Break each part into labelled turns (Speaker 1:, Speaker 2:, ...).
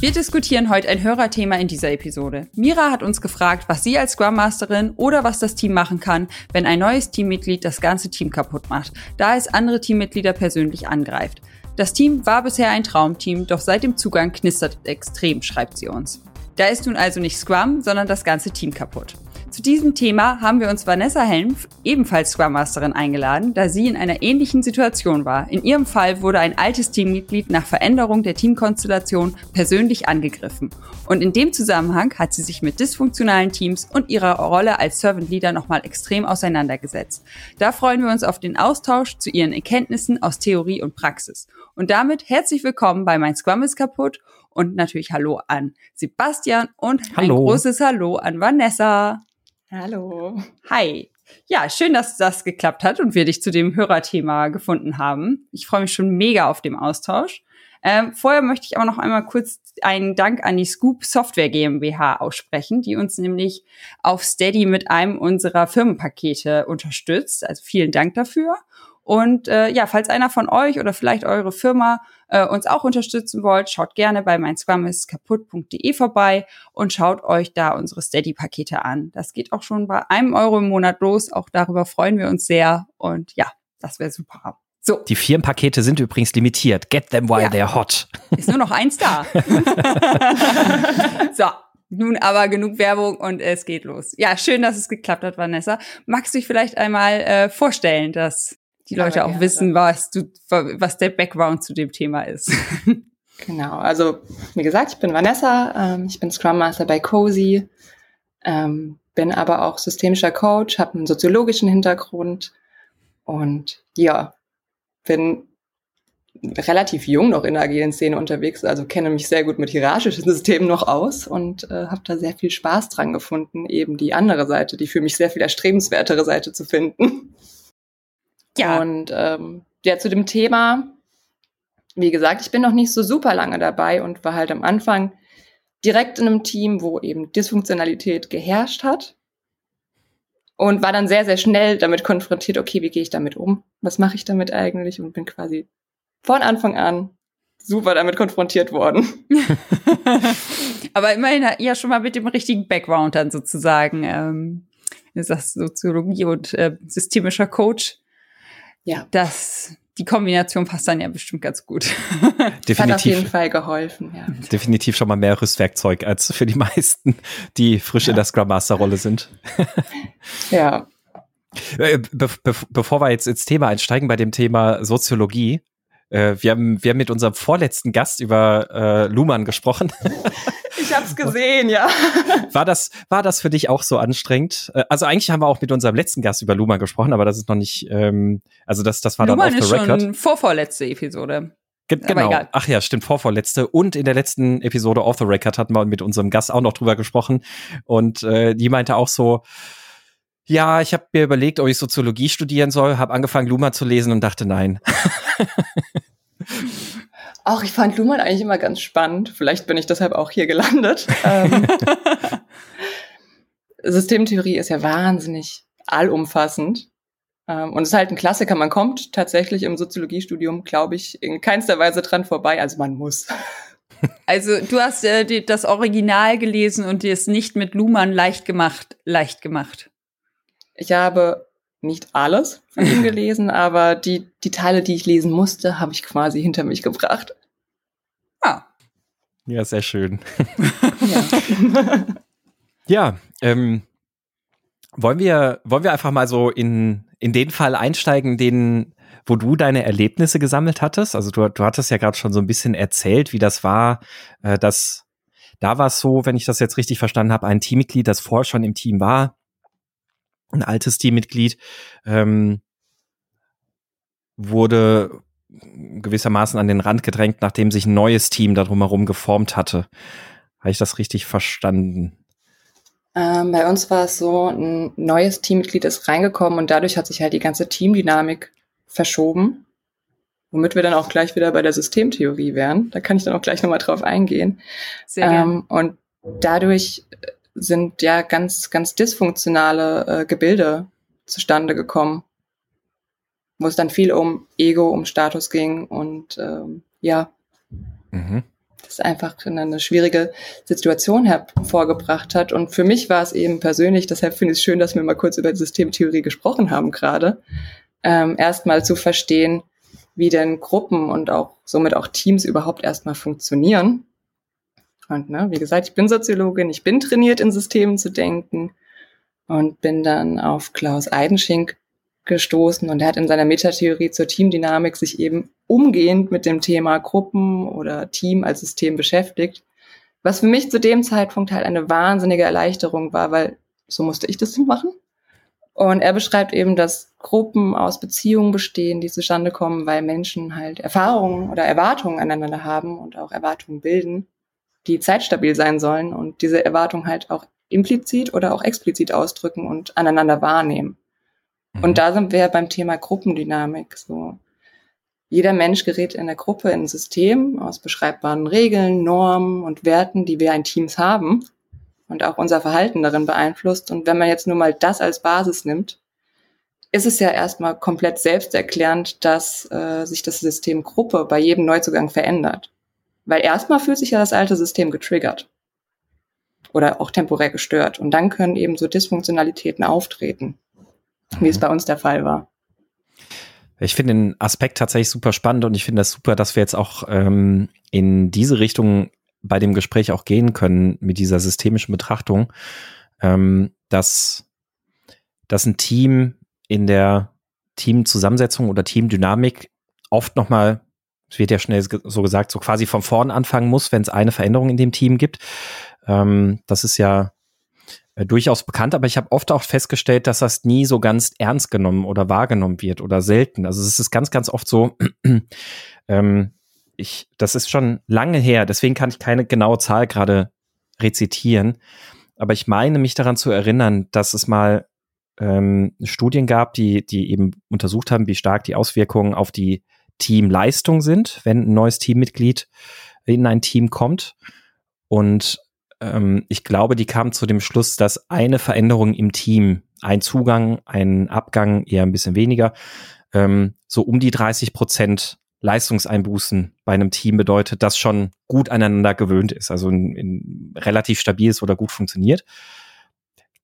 Speaker 1: Wir diskutieren heute ein Hörerthema in dieser Episode. Mira hat uns gefragt, was sie als Scrum Masterin oder was das Team machen kann, wenn ein neues Teammitglied das ganze Team kaputt macht, da es andere Teammitglieder persönlich angreift. Das Team war bisher ein Traumteam, doch seit dem Zugang knistert es extrem, schreibt sie uns. Da ist nun also nicht Scrum, sondern das ganze Team kaputt. Zu diesem Thema haben wir uns Vanessa Helmf, ebenfalls Scrum Masterin, eingeladen, da sie in einer ähnlichen Situation war. In ihrem Fall wurde ein altes Teammitglied nach Veränderung der Teamkonstellation persönlich angegriffen. Und in dem Zusammenhang hat sie sich mit dysfunktionalen Teams und ihrer Rolle als Servant Leader nochmal extrem auseinandergesetzt. Da freuen wir uns auf den Austausch zu ihren Erkenntnissen aus Theorie und Praxis. Und damit herzlich willkommen bei Mein Scrum ist kaputt und natürlich Hallo an Sebastian und
Speaker 2: Hallo.
Speaker 1: ein großes Hallo an Vanessa.
Speaker 3: Hallo.
Speaker 1: Hi. Ja, schön, dass das geklappt hat und wir dich zu dem Hörerthema gefunden haben. Ich freue mich schon mega auf den Austausch. Ähm, vorher möchte ich aber noch einmal kurz einen Dank an die Scoop Software GmbH aussprechen, die uns nämlich auf Steady mit einem unserer Firmenpakete unterstützt. Also vielen Dank dafür. Und äh, ja, falls einer von euch oder vielleicht eure Firma äh, uns auch unterstützen wollt, schaut gerne bei meinsquamiskaputt.de vorbei und schaut euch da unsere Steady-Pakete an. Das geht auch schon bei einem Euro im Monat los. Auch darüber freuen wir uns sehr. Und ja, das wäre super.
Speaker 2: So. Die Firmenpakete sind übrigens limitiert. Get them while ja. they're hot.
Speaker 1: Ist nur noch eins da. so. Nun aber genug Werbung und es geht los. Ja, schön, dass es geklappt hat, Vanessa. Magst du dich vielleicht einmal äh, vorstellen, dass die Leute auch wissen, was du, was der Background zu dem Thema ist.
Speaker 3: Genau, also wie gesagt, ich bin Vanessa, ähm, ich bin Scrum Master bei Cozy, ähm, bin aber auch systemischer Coach, habe einen soziologischen Hintergrund und ja, bin relativ jung noch in der agilen Szene unterwegs, also kenne mich sehr gut mit hierarchischen Systemen noch aus und äh, habe da sehr viel Spaß dran gefunden, eben die andere Seite, die für mich sehr viel erstrebenswertere Seite zu finden. Ja. Und ähm, ja, zu dem Thema, wie gesagt, ich bin noch nicht so super lange dabei und war halt am Anfang direkt in einem Team, wo eben Dysfunktionalität geherrscht hat. Und war dann sehr, sehr schnell damit konfrontiert, okay, wie gehe ich damit um? Was mache ich damit eigentlich? Und bin quasi von Anfang an super damit konfrontiert worden.
Speaker 1: Aber immerhin ja schon mal mit dem richtigen Background dann sozusagen. Ähm, ist das Soziologie und äh, systemischer Coach ja. Das, die Kombination passt dann ja bestimmt ganz gut.
Speaker 3: Definitiv. Hat auf jeden Fall geholfen, ja.
Speaker 2: Definitiv schon mal mehr Rüstwerkzeug als für die meisten, die frisch ja. in der Scrum Master Rolle sind.
Speaker 3: ja.
Speaker 2: Äh, be be bevor wir jetzt ins Thema einsteigen bei dem Thema Soziologie, äh, wir, haben, wir haben mit unserem vorletzten Gast über äh, Luhmann gesprochen.
Speaker 3: Ich hab's gesehen, ja.
Speaker 2: War das, war das für dich auch so anstrengend? Äh, also eigentlich haben wir auch mit unserem letzten Gast über Luhmann gesprochen, aber das ist noch nicht, ähm, also das, das war Luhmann dann auf the record.
Speaker 1: ist schon vorvorletzte Episode.
Speaker 2: Ge genau. Ach ja, stimmt, vorvorletzte. Und in der letzten Episode Off the Record hatten wir mit unserem Gast auch noch drüber gesprochen. Und äh, die meinte auch so, ja, ich habe mir überlegt, ob ich Soziologie studieren soll, habe angefangen, Luma zu lesen und dachte nein.
Speaker 3: Auch ich fand Luhmann eigentlich immer ganz spannend. Vielleicht bin ich deshalb auch hier gelandet. Ähm, Systemtheorie ist ja wahnsinnig allumfassend. Ähm, und es ist halt ein Klassiker. Man kommt tatsächlich im Soziologiestudium, glaube ich, in keinster Weise dran vorbei. Also man muss.
Speaker 1: Also du hast äh, die, das Original gelesen und dir es nicht mit Luhmann leicht gemacht, leicht gemacht.
Speaker 3: Ich habe nicht alles von ihm gelesen, aber die, die Teile, die ich lesen musste, habe ich quasi hinter mich gebracht.
Speaker 1: Ah.
Speaker 2: Ja, sehr schön. ja, ja ähm, wollen wir, wollen wir einfach mal so in, in den Fall einsteigen, den, wo du deine Erlebnisse gesammelt hattest? Also du, du hattest ja gerade schon so ein bisschen erzählt, wie das war, äh, dass da war es so, wenn ich das jetzt richtig verstanden habe, ein Teammitglied, das vorher schon im Team war, ein altes Teammitglied, ähm, wurde gewissermaßen an den Rand gedrängt, nachdem sich ein neues Team darum herum geformt hatte. Habe ich das richtig verstanden?
Speaker 3: Ähm, bei uns war es so, ein neues Teammitglied ist reingekommen und dadurch hat sich halt die ganze Teamdynamik verschoben, womit wir dann auch gleich wieder bei der Systemtheorie wären. Da kann ich dann auch gleich nochmal drauf eingehen. Sehr ähm, und dadurch sind ja ganz, ganz dysfunktionale äh, Gebilde zustande gekommen wo es dann viel um Ego, um Status ging und ähm, ja.
Speaker 2: Mhm.
Speaker 3: das einfach eine schwierige Situation hervorgebracht hat. Und für mich war es eben persönlich, deshalb finde ich es schön, dass wir mal kurz über Systemtheorie gesprochen haben gerade, ähm, erstmal zu verstehen, wie denn Gruppen und auch somit auch Teams überhaupt erstmal funktionieren. Und ne, wie gesagt, ich bin Soziologin, ich bin trainiert in Systemen zu denken und bin dann auf Klaus Eidenschink gestoßen und er hat in seiner Metatheorie zur Teamdynamik sich eben umgehend mit dem Thema Gruppen oder Team als System beschäftigt, was für mich zu dem Zeitpunkt halt eine wahnsinnige Erleichterung war, weil so musste ich das machen. Und er beschreibt eben, dass Gruppen aus Beziehungen bestehen, die zustande kommen, weil Menschen halt Erfahrungen oder Erwartungen aneinander haben und auch Erwartungen bilden, die zeitstabil sein sollen und diese Erwartungen halt auch implizit oder auch explizit ausdrücken und aneinander wahrnehmen. Mhm. Und da sind wir beim Thema Gruppendynamik. So, jeder Mensch gerät in der Gruppe in ein System aus beschreibbaren Regeln, Normen und Werten, die wir in Teams haben und auch unser Verhalten darin beeinflusst. Und wenn man jetzt nur mal das als Basis nimmt, ist es ja erstmal komplett selbsterklärend, dass äh, sich das System Gruppe bei jedem Neuzugang verändert. Weil erstmal fühlt sich ja das alte System getriggert oder auch temporär gestört. Und dann können eben so Dysfunktionalitäten auftreten wie es mhm. bei uns der Fall war.
Speaker 2: Ich finde den Aspekt tatsächlich super spannend und ich finde das super, dass wir jetzt auch ähm, in diese Richtung bei dem Gespräch auch gehen können mit dieser systemischen Betrachtung, ähm, dass, dass ein Team in der Teamzusammensetzung oder Teamdynamik oft nochmal, es wird ja schnell so gesagt, so quasi von vorn anfangen muss, wenn es eine Veränderung in dem Team gibt. Ähm, das ist ja äh, durchaus bekannt, aber ich habe oft auch festgestellt, dass das nie so ganz ernst genommen oder wahrgenommen wird oder selten. Also es ist ganz, ganz oft so, ähm, ich, das ist schon lange her, deswegen kann ich keine genaue Zahl gerade rezitieren. Aber ich meine mich daran zu erinnern, dass es mal ähm, Studien gab, die, die eben untersucht haben, wie stark die Auswirkungen auf die Teamleistung sind, wenn ein neues Teammitglied in ein Team kommt. Und ähm, ich glaube, die kam zu dem Schluss, dass eine Veränderung im Team, ein Zugang, ein Abgang, eher ein bisschen weniger, ähm, so um die 30 Prozent Leistungseinbußen bei einem Team bedeutet, das schon gut aneinander gewöhnt ist, also in, in relativ stabil ist oder gut funktioniert.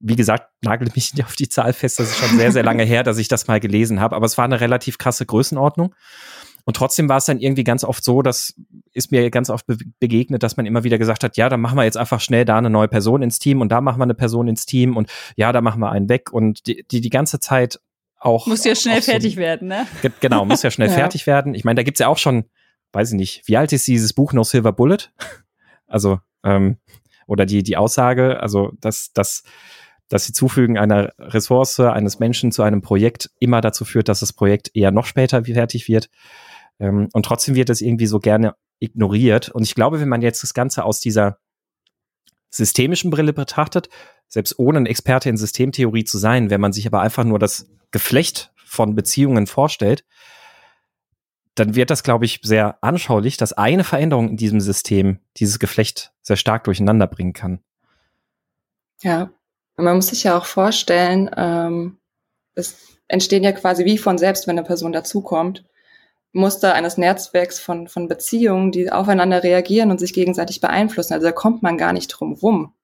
Speaker 2: Wie gesagt, nagelt mich nicht auf die Zahl fest, das ist schon sehr, sehr lange her, dass ich das mal gelesen habe, aber es war eine relativ krasse Größenordnung. Und trotzdem war es dann irgendwie ganz oft so, das ist mir ganz oft be begegnet, dass man immer wieder gesagt hat, ja, dann machen wir jetzt einfach schnell da eine neue Person ins Team und da machen wir eine Person ins Team und ja, da machen wir einen weg und die die, die ganze Zeit auch.
Speaker 1: Muss ja schnell fertig so, werden, ne?
Speaker 2: Genau, muss ja schnell ja. fertig werden. Ich meine, da gibt's ja auch schon, weiß ich nicht, wie alt ist dieses Buch No Silver Bullet? Also, ähm, oder die, die Aussage, also, dass, dass, dass sie Zufügen einer Ressource, eines Menschen zu einem Projekt immer dazu führt, dass das Projekt eher noch später fertig wird. Ähm, und trotzdem wird es irgendwie so gerne ignoriert. Und ich glaube, wenn man jetzt das Ganze aus dieser systemischen Brille betrachtet, selbst ohne ein Experte in Systemtheorie zu sein, wenn man sich aber einfach nur das Geflecht von Beziehungen vorstellt, dann wird das, glaube ich, sehr anschaulich, dass eine Veränderung in diesem System dieses Geflecht sehr stark durcheinander bringen kann.
Speaker 3: Ja, man muss sich ja auch vorstellen, ähm, es entstehen ja quasi wie von selbst, wenn eine Person dazukommt, Muster eines Netzwerks von, von Beziehungen, die aufeinander reagieren und sich gegenseitig beeinflussen. Also da kommt man gar nicht drum rum.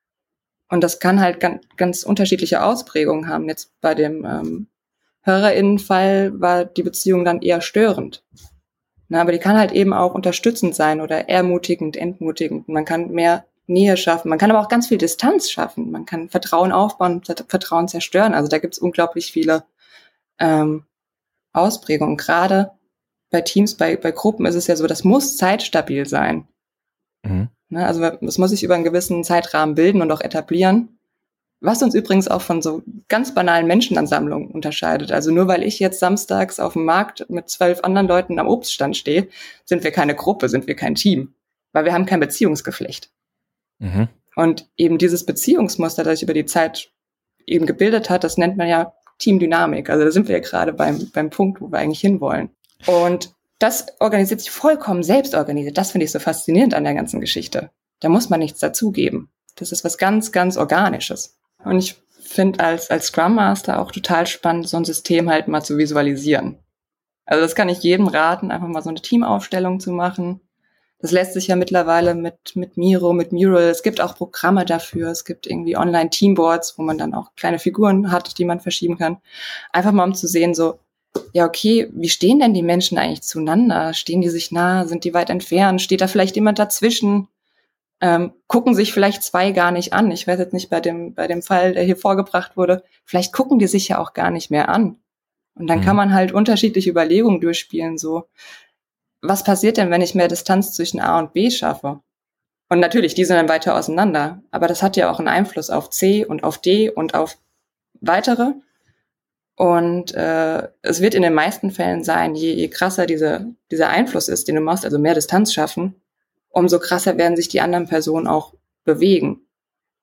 Speaker 3: Und das kann halt ganz, ganz unterschiedliche Ausprägungen haben. Jetzt bei dem ähm, Hörerinnenfall war die Beziehung dann eher störend. Na, aber die kann halt eben auch unterstützend sein oder ermutigend, entmutigend. Man kann mehr Nähe schaffen. Man kann aber auch ganz viel Distanz schaffen. Man kann Vertrauen aufbauen, Vertrauen zerstören. Also da gibt es unglaublich viele ähm, Ausprägungen. Gerade bei Teams, bei, bei Gruppen ist es ja so, das muss zeitstabil sein. Mhm. Ne, also das muss sich über einen gewissen Zeitrahmen bilden und auch etablieren. Was uns übrigens auch von so ganz banalen Menschenansammlungen unterscheidet. Also nur weil ich jetzt samstags auf dem Markt mit zwölf anderen Leuten am Obststand stehe, sind wir keine Gruppe, sind wir kein Team. Weil wir haben kein Beziehungsgeflecht. Mhm. Und eben dieses Beziehungsmuster, das sich über die Zeit eben gebildet hat, das nennt man ja Teamdynamik. Also da sind wir ja gerade beim, beim Punkt, wo wir eigentlich hinwollen. Und das organisiert sich vollkommen selbst organisiert. Das finde ich so faszinierend an der ganzen Geschichte. Da muss man nichts dazugeben. Das ist was ganz, ganz Organisches. Und ich finde als, als Scrum Master auch total spannend, so ein System halt mal zu visualisieren. Also das kann ich jedem raten, einfach mal so eine Teamaufstellung zu machen, Das lässt sich ja mittlerweile mit, mit Miro, mit Mural, es gibt auch Programme dafür, es gibt irgendwie Online-Teamboards, wo man dann auch kleine Figuren hat, die man verschieben kann. Einfach mal um zu sehen, so, ja, okay, wie stehen denn die Menschen eigentlich zueinander? Stehen die sich nah? Sind die weit entfernt? Steht da vielleicht jemand dazwischen? Ähm, gucken sich vielleicht zwei gar nicht an. Ich weiß jetzt nicht bei dem, bei dem Fall, der hier vorgebracht wurde. Vielleicht gucken die sich ja auch gar nicht mehr an. Und dann mhm. kann man halt unterschiedliche Überlegungen durchspielen, so was passiert denn, wenn ich mehr Distanz zwischen A und B schaffe? Und natürlich, die sind dann weiter auseinander, aber das hat ja auch einen Einfluss auf C und auf D und auf weitere. Und äh, es wird in den meisten Fällen sein, je, je krasser diese, dieser Einfluss ist, den du machst, also mehr Distanz schaffen, umso krasser werden sich die anderen Personen auch bewegen.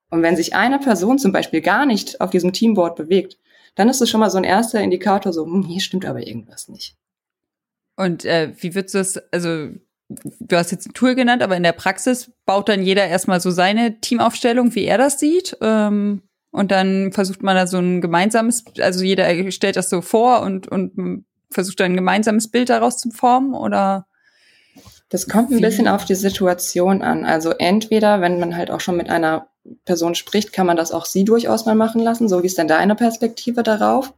Speaker 3: Und wenn sich eine Person zum Beispiel gar nicht auf diesem Teamboard bewegt, dann ist es schon mal so ein erster Indikator, so, hm, hier stimmt aber irgendwas nicht.
Speaker 1: Und äh, wie würdest du das, also du hast jetzt ein Tool genannt, aber in der Praxis baut dann jeder erstmal so seine Teamaufstellung, wie er das sieht. Ähm, und dann versucht man da so ein gemeinsames, also jeder stellt das so vor und, und versucht dann ein gemeinsames Bild daraus zu formen oder?
Speaker 3: Das kommt ein bisschen auf die Situation an. Also entweder, wenn man halt auch schon mit einer Person spricht, kann man das auch sie durchaus mal machen lassen. So wie ist denn deine Perspektive darauf?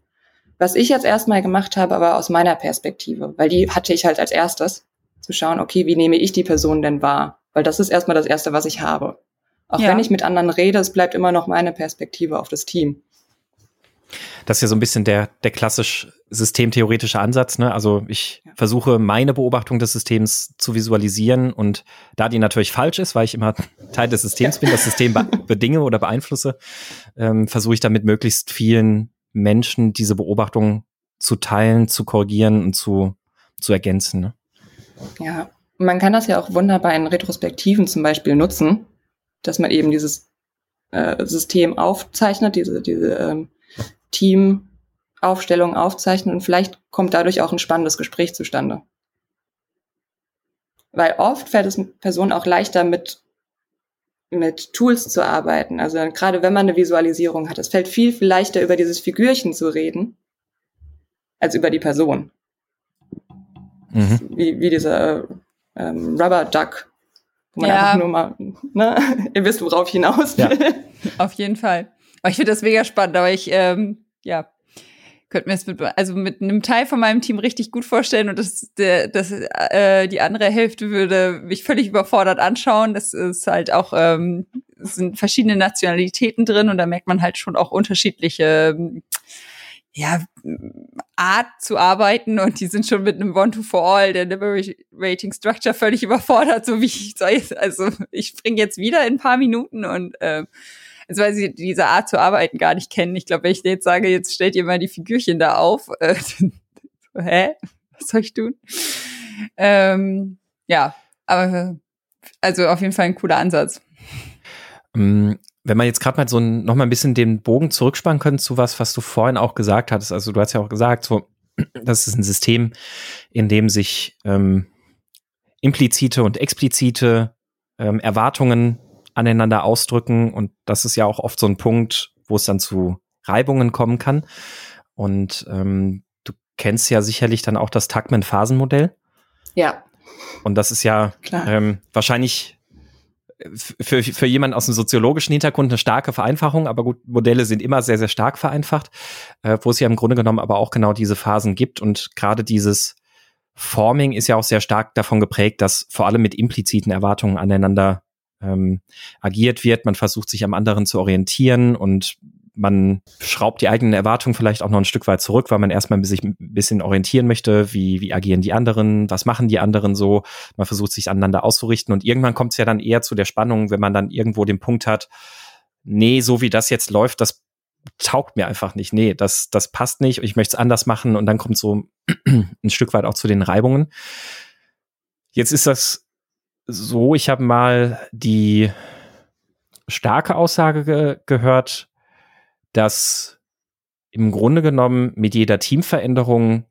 Speaker 3: Was ich jetzt erstmal gemacht habe, aber aus meiner Perspektive, weil die hatte ich halt als erstes, zu schauen, okay, wie nehme ich die Person denn wahr? Weil das ist erstmal das Erste, was ich habe. Auch ja. wenn ich mit anderen rede, es bleibt immer noch meine Perspektive auf das Team.
Speaker 2: Das ist ja so ein bisschen der, der klassisch systemtheoretische Ansatz. Ne? Also ich ja. versuche meine Beobachtung des Systems zu visualisieren und da die natürlich falsch ist, weil ich immer Teil des Systems ja. bin, das System be bedinge oder beeinflusse, ähm, versuche ich damit möglichst vielen Menschen diese Beobachtung zu teilen, zu korrigieren und zu, zu ergänzen. Ne?
Speaker 3: Ja, man kann das ja auch wunderbar in Retrospektiven zum Beispiel nutzen, dass man eben dieses äh, System aufzeichnet, diese, diese ähm, Teamaufstellung aufzeichnet und vielleicht kommt dadurch auch ein spannendes Gespräch zustande. Weil oft fällt es Personen auch leichter mit mit Tools zu arbeiten. Also gerade wenn man eine Visualisierung hat, es fällt viel, viel leichter über dieses Figürchen zu reden, als über die Person. Mhm. Wie, wie dieser ähm, Rubber Duck, wo man ja. einfach nur mal, ne? ihr wisst, worauf ich hinaus will. Ja.
Speaker 1: Auf jeden Fall. Aber ich finde das mega spannend, aber ich, ähm, ja, könnte mir das mit, also mit einem Teil von meinem Team richtig gut vorstellen und das, der, das, äh, die andere Hälfte würde mich völlig überfordert anschauen. Das ist halt auch, ähm, sind verschiedene Nationalitäten drin und da merkt man halt schon auch unterschiedliche, ja, Art zu arbeiten und die sind schon mit einem One-to-For-All der Liberating Structure völlig überfordert, so wie ich, also ich springe jetzt wieder in ein paar Minuten und äh, also weil sie diese Art zu arbeiten gar nicht kennen. Ich glaube, wenn ich jetzt sage, jetzt stellt ihr mal die Figürchen da auf, äh, hä? Was soll ich tun? Ähm, ja, aber also auf jeden Fall ein cooler Ansatz.
Speaker 2: Mm, wenn man jetzt gerade mal so ein, noch mal ein bisschen den Bogen zurückspannen können zu was, was du vorhin auch gesagt hattest. Also du hast ja auch gesagt, so, das ist ein System, in dem sich ähm, implizite und explizite ähm, Erwartungen aneinander ausdrücken. Und das ist ja auch oft so ein Punkt, wo es dann zu Reibungen kommen kann. Und ähm, du kennst ja sicherlich dann auch das Tuckman-Phasenmodell.
Speaker 3: Ja.
Speaker 2: Und das ist ja ähm, wahrscheinlich für, für jemanden aus dem soziologischen Hintergrund eine starke Vereinfachung, aber gut, Modelle sind immer sehr, sehr stark vereinfacht, äh, wo es ja im Grunde genommen aber auch genau diese Phasen gibt und gerade dieses Forming ist ja auch sehr stark davon geprägt, dass vor allem mit impliziten Erwartungen aneinander ähm, agiert wird. Man versucht sich am anderen zu orientieren und man schraubt die eigenen Erwartungen vielleicht auch noch ein Stück weit zurück, weil man erstmal sich ein bisschen orientieren möchte, wie, wie agieren die anderen, was machen die anderen so. Man versucht sich aneinander auszurichten und irgendwann kommt es ja dann eher zu der Spannung, wenn man dann irgendwo den Punkt hat, nee, so wie das jetzt läuft, das taugt mir einfach nicht. Nee, das, das passt nicht. Ich möchte es anders machen und dann kommt so ein Stück weit auch zu den Reibungen. Jetzt ist das so, ich habe mal die starke Aussage ge gehört, dass im Grunde genommen mit jeder Teamveränderung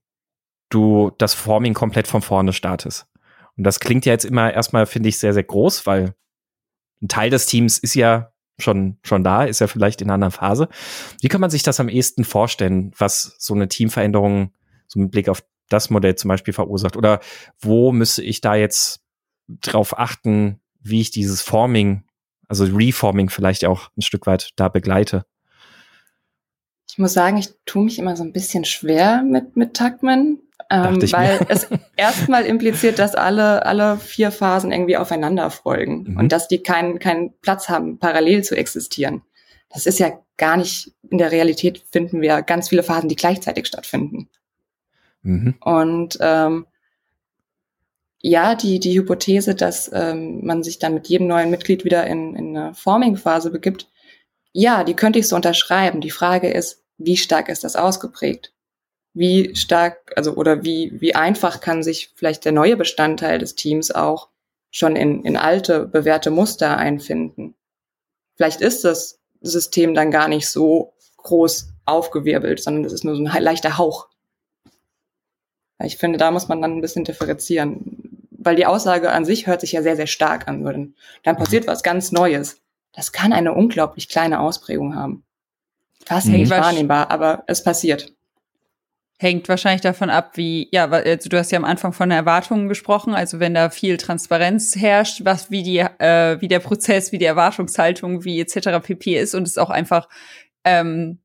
Speaker 2: du das Forming komplett von vorne startest. Und das klingt ja jetzt immer erstmal, finde ich, sehr, sehr groß, weil ein Teil des Teams ist ja schon, schon da, ist ja vielleicht in einer anderen Phase. Wie kann man sich das am ehesten vorstellen, was so eine Teamveränderung so mit Blick auf das Modell zum Beispiel verursacht? Oder wo müsste ich da jetzt drauf achten, wie ich dieses Forming, also Reforming vielleicht auch ein Stück weit da begleite?
Speaker 3: Ich muss sagen, ich tue mich immer so ein bisschen schwer mit, mit Taktman, ähm, weil es erstmal impliziert, dass alle, alle vier Phasen irgendwie aufeinander folgen mhm. und dass die keinen, keinen Platz haben, parallel zu existieren. Das ist ja gar nicht, in der Realität finden wir ganz viele Phasen, die gleichzeitig stattfinden. Mhm. Und ähm, ja, die, die Hypothese, dass ähm, man sich dann mit jedem neuen Mitglied wieder in, in eine Forming-Phase begibt, ja, die könnte ich so unterschreiben. Die Frage ist, wie stark ist das ausgeprägt? Wie stark, also oder wie, wie einfach kann sich vielleicht der neue Bestandteil des Teams auch schon in, in alte, bewährte Muster einfinden? Vielleicht ist das System dann gar nicht so groß aufgewirbelt, sondern es ist nur so ein leichter Hauch. Ich finde, da muss man dann ein bisschen differenzieren, weil die Aussage an sich hört sich ja sehr, sehr stark an. Dann, dann mhm. passiert was ganz Neues. Das kann eine unglaublich kleine Ausprägung haben. Fast mhm. nicht wahrnehmbar, aber es passiert.
Speaker 1: Hängt wahrscheinlich davon ab, wie, ja, also du hast ja am Anfang von Erwartungen gesprochen, also wenn da viel Transparenz herrscht, was wie die, äh, wie der Prozess, wie die Erwartungshaltung, wie etc. pp ist und es auch einfach ähm,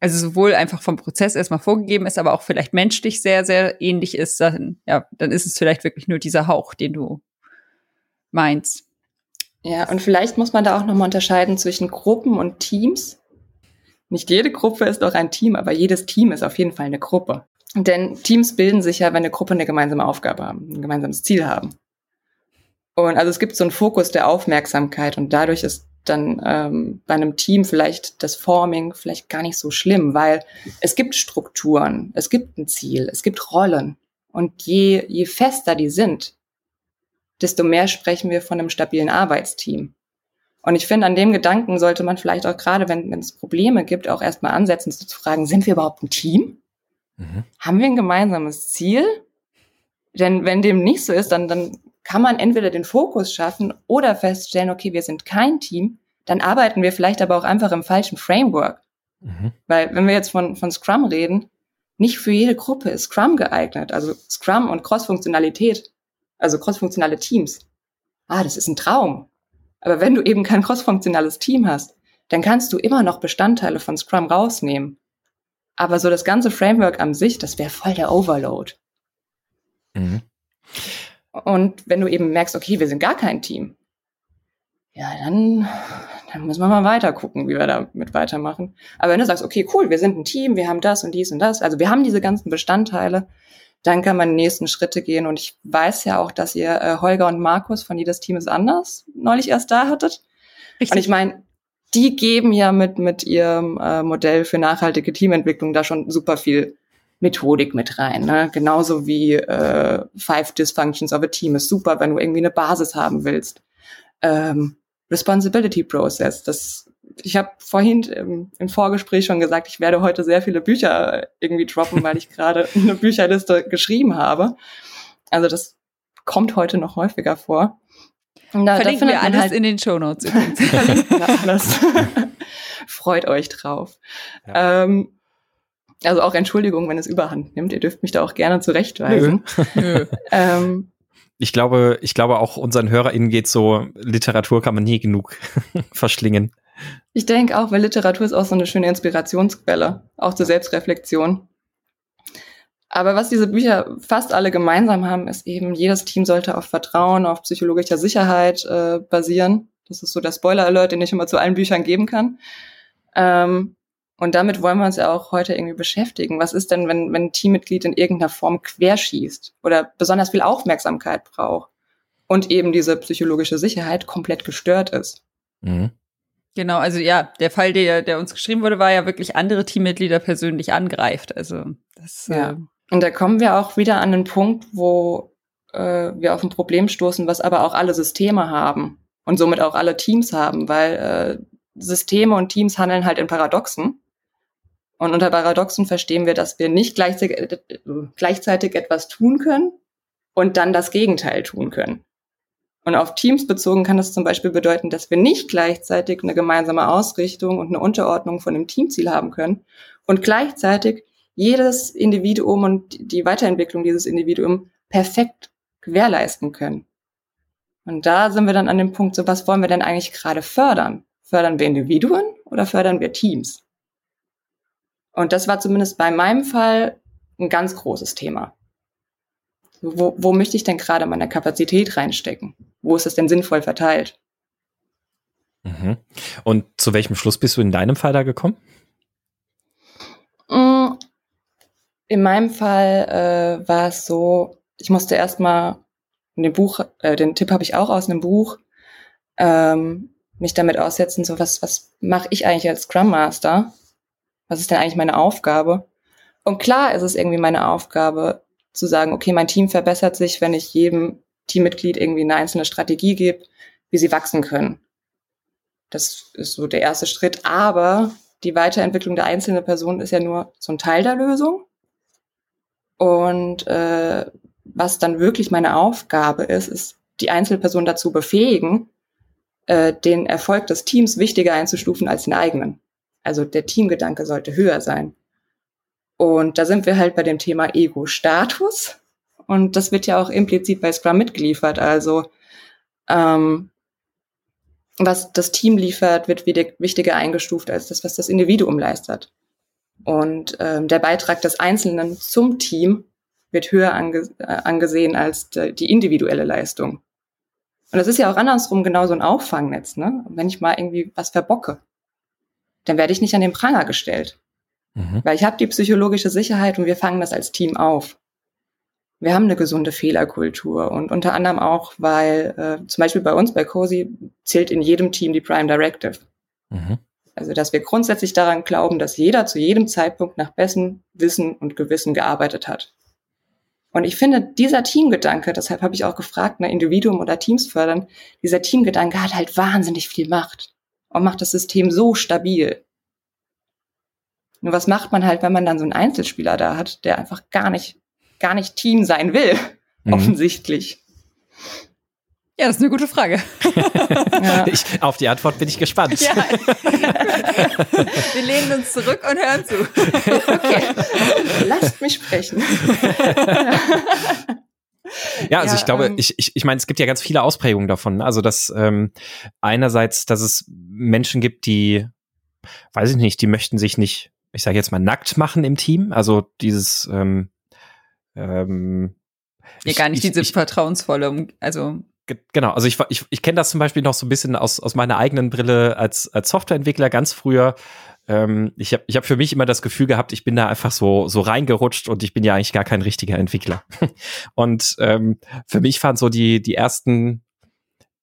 Speaker 1: also sowohl einfach vom Prozess erstmal vorgegeben ist, aber auch vielleicht menschlich sehr, sehr ähnlich ist, dann, ja, dann ist es vielleicht wirklich nur dieser Hauch, den du meinst.
Speaker 3: Ja, und vielleicht muss man da auch nochmal unterscheiden zwischen Gruppen und Teams. Nicht jede Gruppe ist auch ein Team, aber jedes Team ist auf jeden Fall eine Gruppe. Denn Teams bilden sich ja, wenn eine Gruppe eine gemeinsame Aufgabe haben, ein gemeinsames Ziel haben. Und also es gibt so einen Fokus der Aufmerksamkeit und dadurch ist dann ähm, bei einem Team vielleicht das Forming vielleicht gar nicht so schlimm, weil es gibt Strukturen, es gibt ein Ziel, es gibt Rollen. Und je, je fester die sind, desto mehr sprechen wir von einem stabilen Arbeitsteam. Und ich finde, an dem Gedanken sollte man vielleicht auch gerade, wenn, es Probleme gibt, auch erstmal ansetzen, zu fragen, sind wir überhaupt ein Team? Mhm. Haben wir ein gemeinsames Ziel? Denn wenn dem nicht so ist, dann, dann kann man entweder den Fokus schaffen oder feststellen, okay, wir sind kein Team, dann arbeiten wir vielleicht aber auch einfach im falschen Framework. Mhm. Weil wenn wir jetzt von, von Scrum reden, nicht für jede Gruppe ist Scrum geeignet. Also Scrum und Cross-Funktionalität, also crossfunktionale Teams. Ah, das ist ein Traum. Aber wenn du eben kein crossfunktionales Team hast, dann kannst du immer noch Bestandteile von Scrum rausnehmen. Aber so das ganze Framework an sich, das wäre voll der Overload. Mhm. Und wenn du eben merkst, okay, wir sind gar kein Team, ja, dann, dann müssen wir mal weiter gucken, wie wir damit weitermachen. Aber wenn du sagst, okay, cool, wir sind ein Team, wir haben das und dies und das, also wir haben diese ganzen Bestandteile, dann kann man die nächsten Schritte gehen. Und ich weiß ja auch, dass ihr äh, Holger und Markus von jedes Team ist anders neulich erst da hattet. Richtig. Und ich meine, die geben ja mit, mit ihrem äh, Modell für nachhaltige Teamentwicklung da schon super viel Methodik mit rein. Ne? Genauso wie äh, Five Dysfunctions of a Team ist super, wenn du irgendwie eine Basis haben willst. Ähm, Responsibility Process, das ich habe vorhin im, im, Vorgespräch schon gesagt, ich werde heute sehr viele Bücher irgendwie droppen, weil ich gerade eine Bücherliste geschrieben habe. Also das kommt heute noch häufiger vor.
Speaker 1: Da, Verlinken wir alles halt, in den Show Notes übrigens.
Speaker 3: Freut euch drauf. Ja. Ähm, also auch Entschuldigung, wenn es überhand nimmt. Ihr dürft mich da auch gerne zurechtweisen. Nö.
Speaker 2: ähm, ich glaube, ich glaube auch unseren HörerInnen geht so, Literatur kann man nie genug verschlingen.
Speaker 3: Ich denke auch, weil Literatur ist auch so eine schöne Inspirationsquelle, auch zur Selbstreflexion. Aber was diese Bücher fast alle gemeinsam haben, ist eben, jedes Team sollte auf Vertrauen, auf psychologischer Sicherheit äh, basieren. Das ist so der Spoiler-Alert, den ich immer zu allen Büchern geben kann. Ähm, und damit wollen wir uns ja auch heute irgendwie beschäftigen. Was ist denn, wenn, wenn ein Teammitglied in irgendeiner Form querschießt oder besonders viel Aufmerksamkeit braucht und eben diese psychologische Sicherheit komplett gestört ist? Mhm.
Speaker 1: Genau, also ja, der Fall, der, der uns geschrieben wurde, war ja wirklich andere Teammitglieder persönlich angreift. Also das.
Speaker 3: Ja. Äh und da kommen wir auch wieder an den Punkt, wo äh, wir auf ein Problem stoßen, was aber auch alle Systeme haben und somit auch alle Teams haben, weil äh, Systeme und Teams handeln halt in Paradoxen. Und unter Paradoxen verstehen wir, dass wir nicht gleichzeitig, äh, gleichzeitig etwas tun können und dann das Gegenteil tun können. Und auf Teams bezogen kann das zum Beispiel bedeuten, dass wir nicht gleichzeitig eine gemeinsame Ausrichtung und eine Unterordnung von einem Teamziel haben können und gleichzeitig jedes Individuum und die Weiterentwicklung dieses Individuums perfekt gewährleisten können. Und da sind wir dann an dem Punkt, so was wollen wir denn eigentlich gerade fördern? Fördern wir Individuen oder fördern wir Teams? Und das war zumindest bei meinem Fall ein ganz großes Thema. Wo, wo möchte ich denn gerade meine Kapazität reinstecken? Wo ist es denn sinnvoll verteilt?
Speaker 2: Mhm. Und zu welchem Schluss bist du in deinem Fall da gekommen?
Speaker 3: Mm, in meinem Fall äh, war es so, ich musste erstmal in dem Buch, äh, den Tipp habe ich auch aus einem Buch, ähm, mich damit aussetzen, so was, was mache ich eigentlich als Scrum Master? Was ist denn eigentlich meine Aufgabe? Und klar ist es irgendwie meine Aufgabe, zu sagen, okay, mein Team verbessert sich, wenn ich jedem Teammitglied irgendwie eine einzelne Strategie gebe, wie sie wachsen können. Das ist so der erste Schritt. Aber die Weiterentwicklung der einzelnen Person ist ja nur so ein Teil der Lösung. Und äh, was dann wirklich meine Aufgabe ist, ist, die Einzelperson dazu befähigen, äh, den Erfolg des Teams wichtiger einzustufen als den eigenen. Also der Teamgedanke sollte höher sein. Und da sind wir halt bei dem Thema Ego-Status. Und das wird ja auch implizit bei Scrum mitgeliefert. Also ähm, was das Team liefert, wird wichtiger eingestuft als das, was das Individuum leistet. Und ähm, der Beitrag des Einzelnen zum Team wird höher ange äh, angesehen als die individuelle Leistung. Und das ist ja auch andersrum genauso ein Auffangnetz. Ne? Wenn ich mal irgendwie was verbocke, dann werde ich nicht an den Pranger gestellt. Mhm. Weil ich habe die psychologische Sicherheit und wir fangen das als Team auf. Wir haben eine gesunde Fehlerkultur und unter anderem auch, weil äh, zum Beispiel bei uns bei COSI zählt in jedem Team die Prime Directive. Mhm. Also dass wir grundsätzlich daran glauben, dass jeder zu jedem Zeitpunkt nach bestem Wissen und Gewissen gearbeitet hat. Und ich finde, dieser Teamgedanke, deshalb habe ich auch gefragt, ne, Individuum oder Teams fördern, dieser Teamgedanke hat halt wahnsinnig viel Macht und macht das System so stabil. Nur was macht man halt, wenn man dann so einen Einzelspieler da hat, der einfach gar nicht, gar nicht Team sein will, mhm. offensichtlich.
Speaker 1: Ja, das ist eine gute Frage.
Speaker 2: ja. ich, auf die Antwort bin ich gespannt. Ja.
Speaker 1: Wir lehnen uns zurück und hören zu. Okay,
Speaker 3: lasst mich sprechen.
Speaker 2: Ja, also ja, ich glaube, ähm, ich, ich, ich meine, es gibt ja ganz viele Ausprägungen davon. Also, dass ähm, einerseits, dass es Menschen gibt, die, weiß ich nicht, die möchten sich nicht ich sage jetzt mal, nackt machen im Team. Also dieses ähm, ähm,
Speaker 1: ja, gar nicht ich, diese ich, vertrauensvolle, also
Speaker 2: Genau, also ich, ich, ich kenne das zum Beispiel noch so ein bisschen aus, aus meiner eigenen Brille als, als Softwareentwickler ganz früher. Ähm, ich habe ich hab für mich immer das Gefühl gehabt, ich bin da einfach so, so reingerutscht und ich bin ja eigentlich gar kein richtiger Entwickler. und ähm, für mich waren so die, die ersten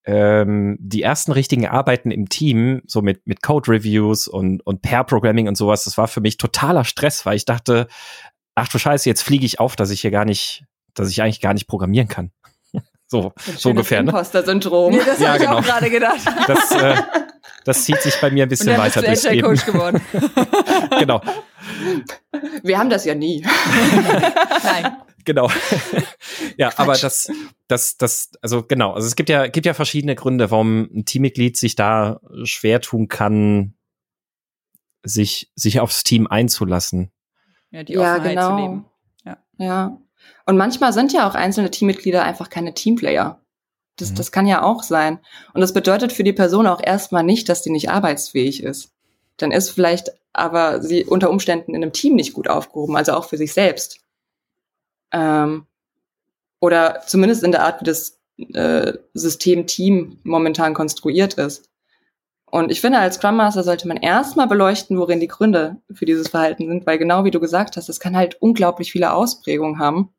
Speaker 2: ähm, die ersten richtigen Arbeiten im Team, so mit, mit Code-Reviews und, und Pair-Programming und sowas, das war für mich totaler Stress, weil ich dachte, ach du Scheiße, jetzt fliege ich auf, dass ich hier gar nicht, dass ich eigentlich gar nicht programmieren kann. So, so ungefähr.
Speaker 3: Ne? Imposter-Syndrom.
Speaker 1: Nee, das ja, habe ich genau. auch gerade gedacht.
Speaker 2: Das, äh, das zieht sich bei mir ein bisschen und weiter
Speaker 1: durchs Leben. Coach geworden.
Speaker 2: genau.
Speaker 3: Wir haben das ja nie.
Speaker 2: Nein genau. ja, Quatsch. aber das, das, das, also genau, also es gibt ja, gibt ja verschiedene Gründe, warum ein Teammitglied sich da schwer tun kann, sich, sich aufs Team einzulassen.
Speaker 1: Ja, die Offenheit ja, genau. zu leben.
Speaker 3: Ja. ja. Und manchmal sind ja auch einzelne Teammitglieder einfach keine Teamplayer. Das, mhm. das kann ja auch sein. Und das bedeutet für die Person auch erstmal nicht, dass die nicht arbeitsfähig ist. Dann ist vielleicht aber sie unter Umständen in einem Team nicht gut aufgehoben, also auch für sich selbst. Ähm, oder zumindest in der Art, wie das äh, System Team momentan konstruiert ist. Und ich finde, als Scrum Master sollte man erstmal beleuchten, worin die Gründe für dieses Verhalten sind, weil genau wie du gesagt hast, es kann halt unglaublich viele Ausprägungen haben.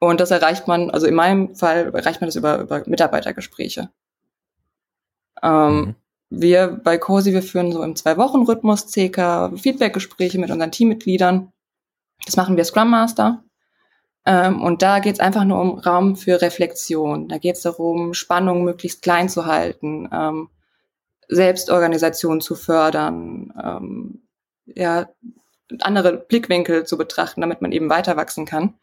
Speaker 3: Und das erreicht man, also in meinem Fall erreicht man das über, über Mitarbeitergespräche. Ähm, mhm. Wir bei COSI, wir führen so im Zwei-Wochen-Rhythmus CK Feedback-Gespräche mit unseren Teammitgliedern. Das machen wir Scrum Master. Ähm, und da geht es einfach nur um Raum für Reflexion. Da geht es darum, Spannungen möglichst klein zu halten, ähm, Selbstorganisation zu fördern, ähm, ja, andere Blickwinkel zu betrachten, damit man eben weiter wachsen kann.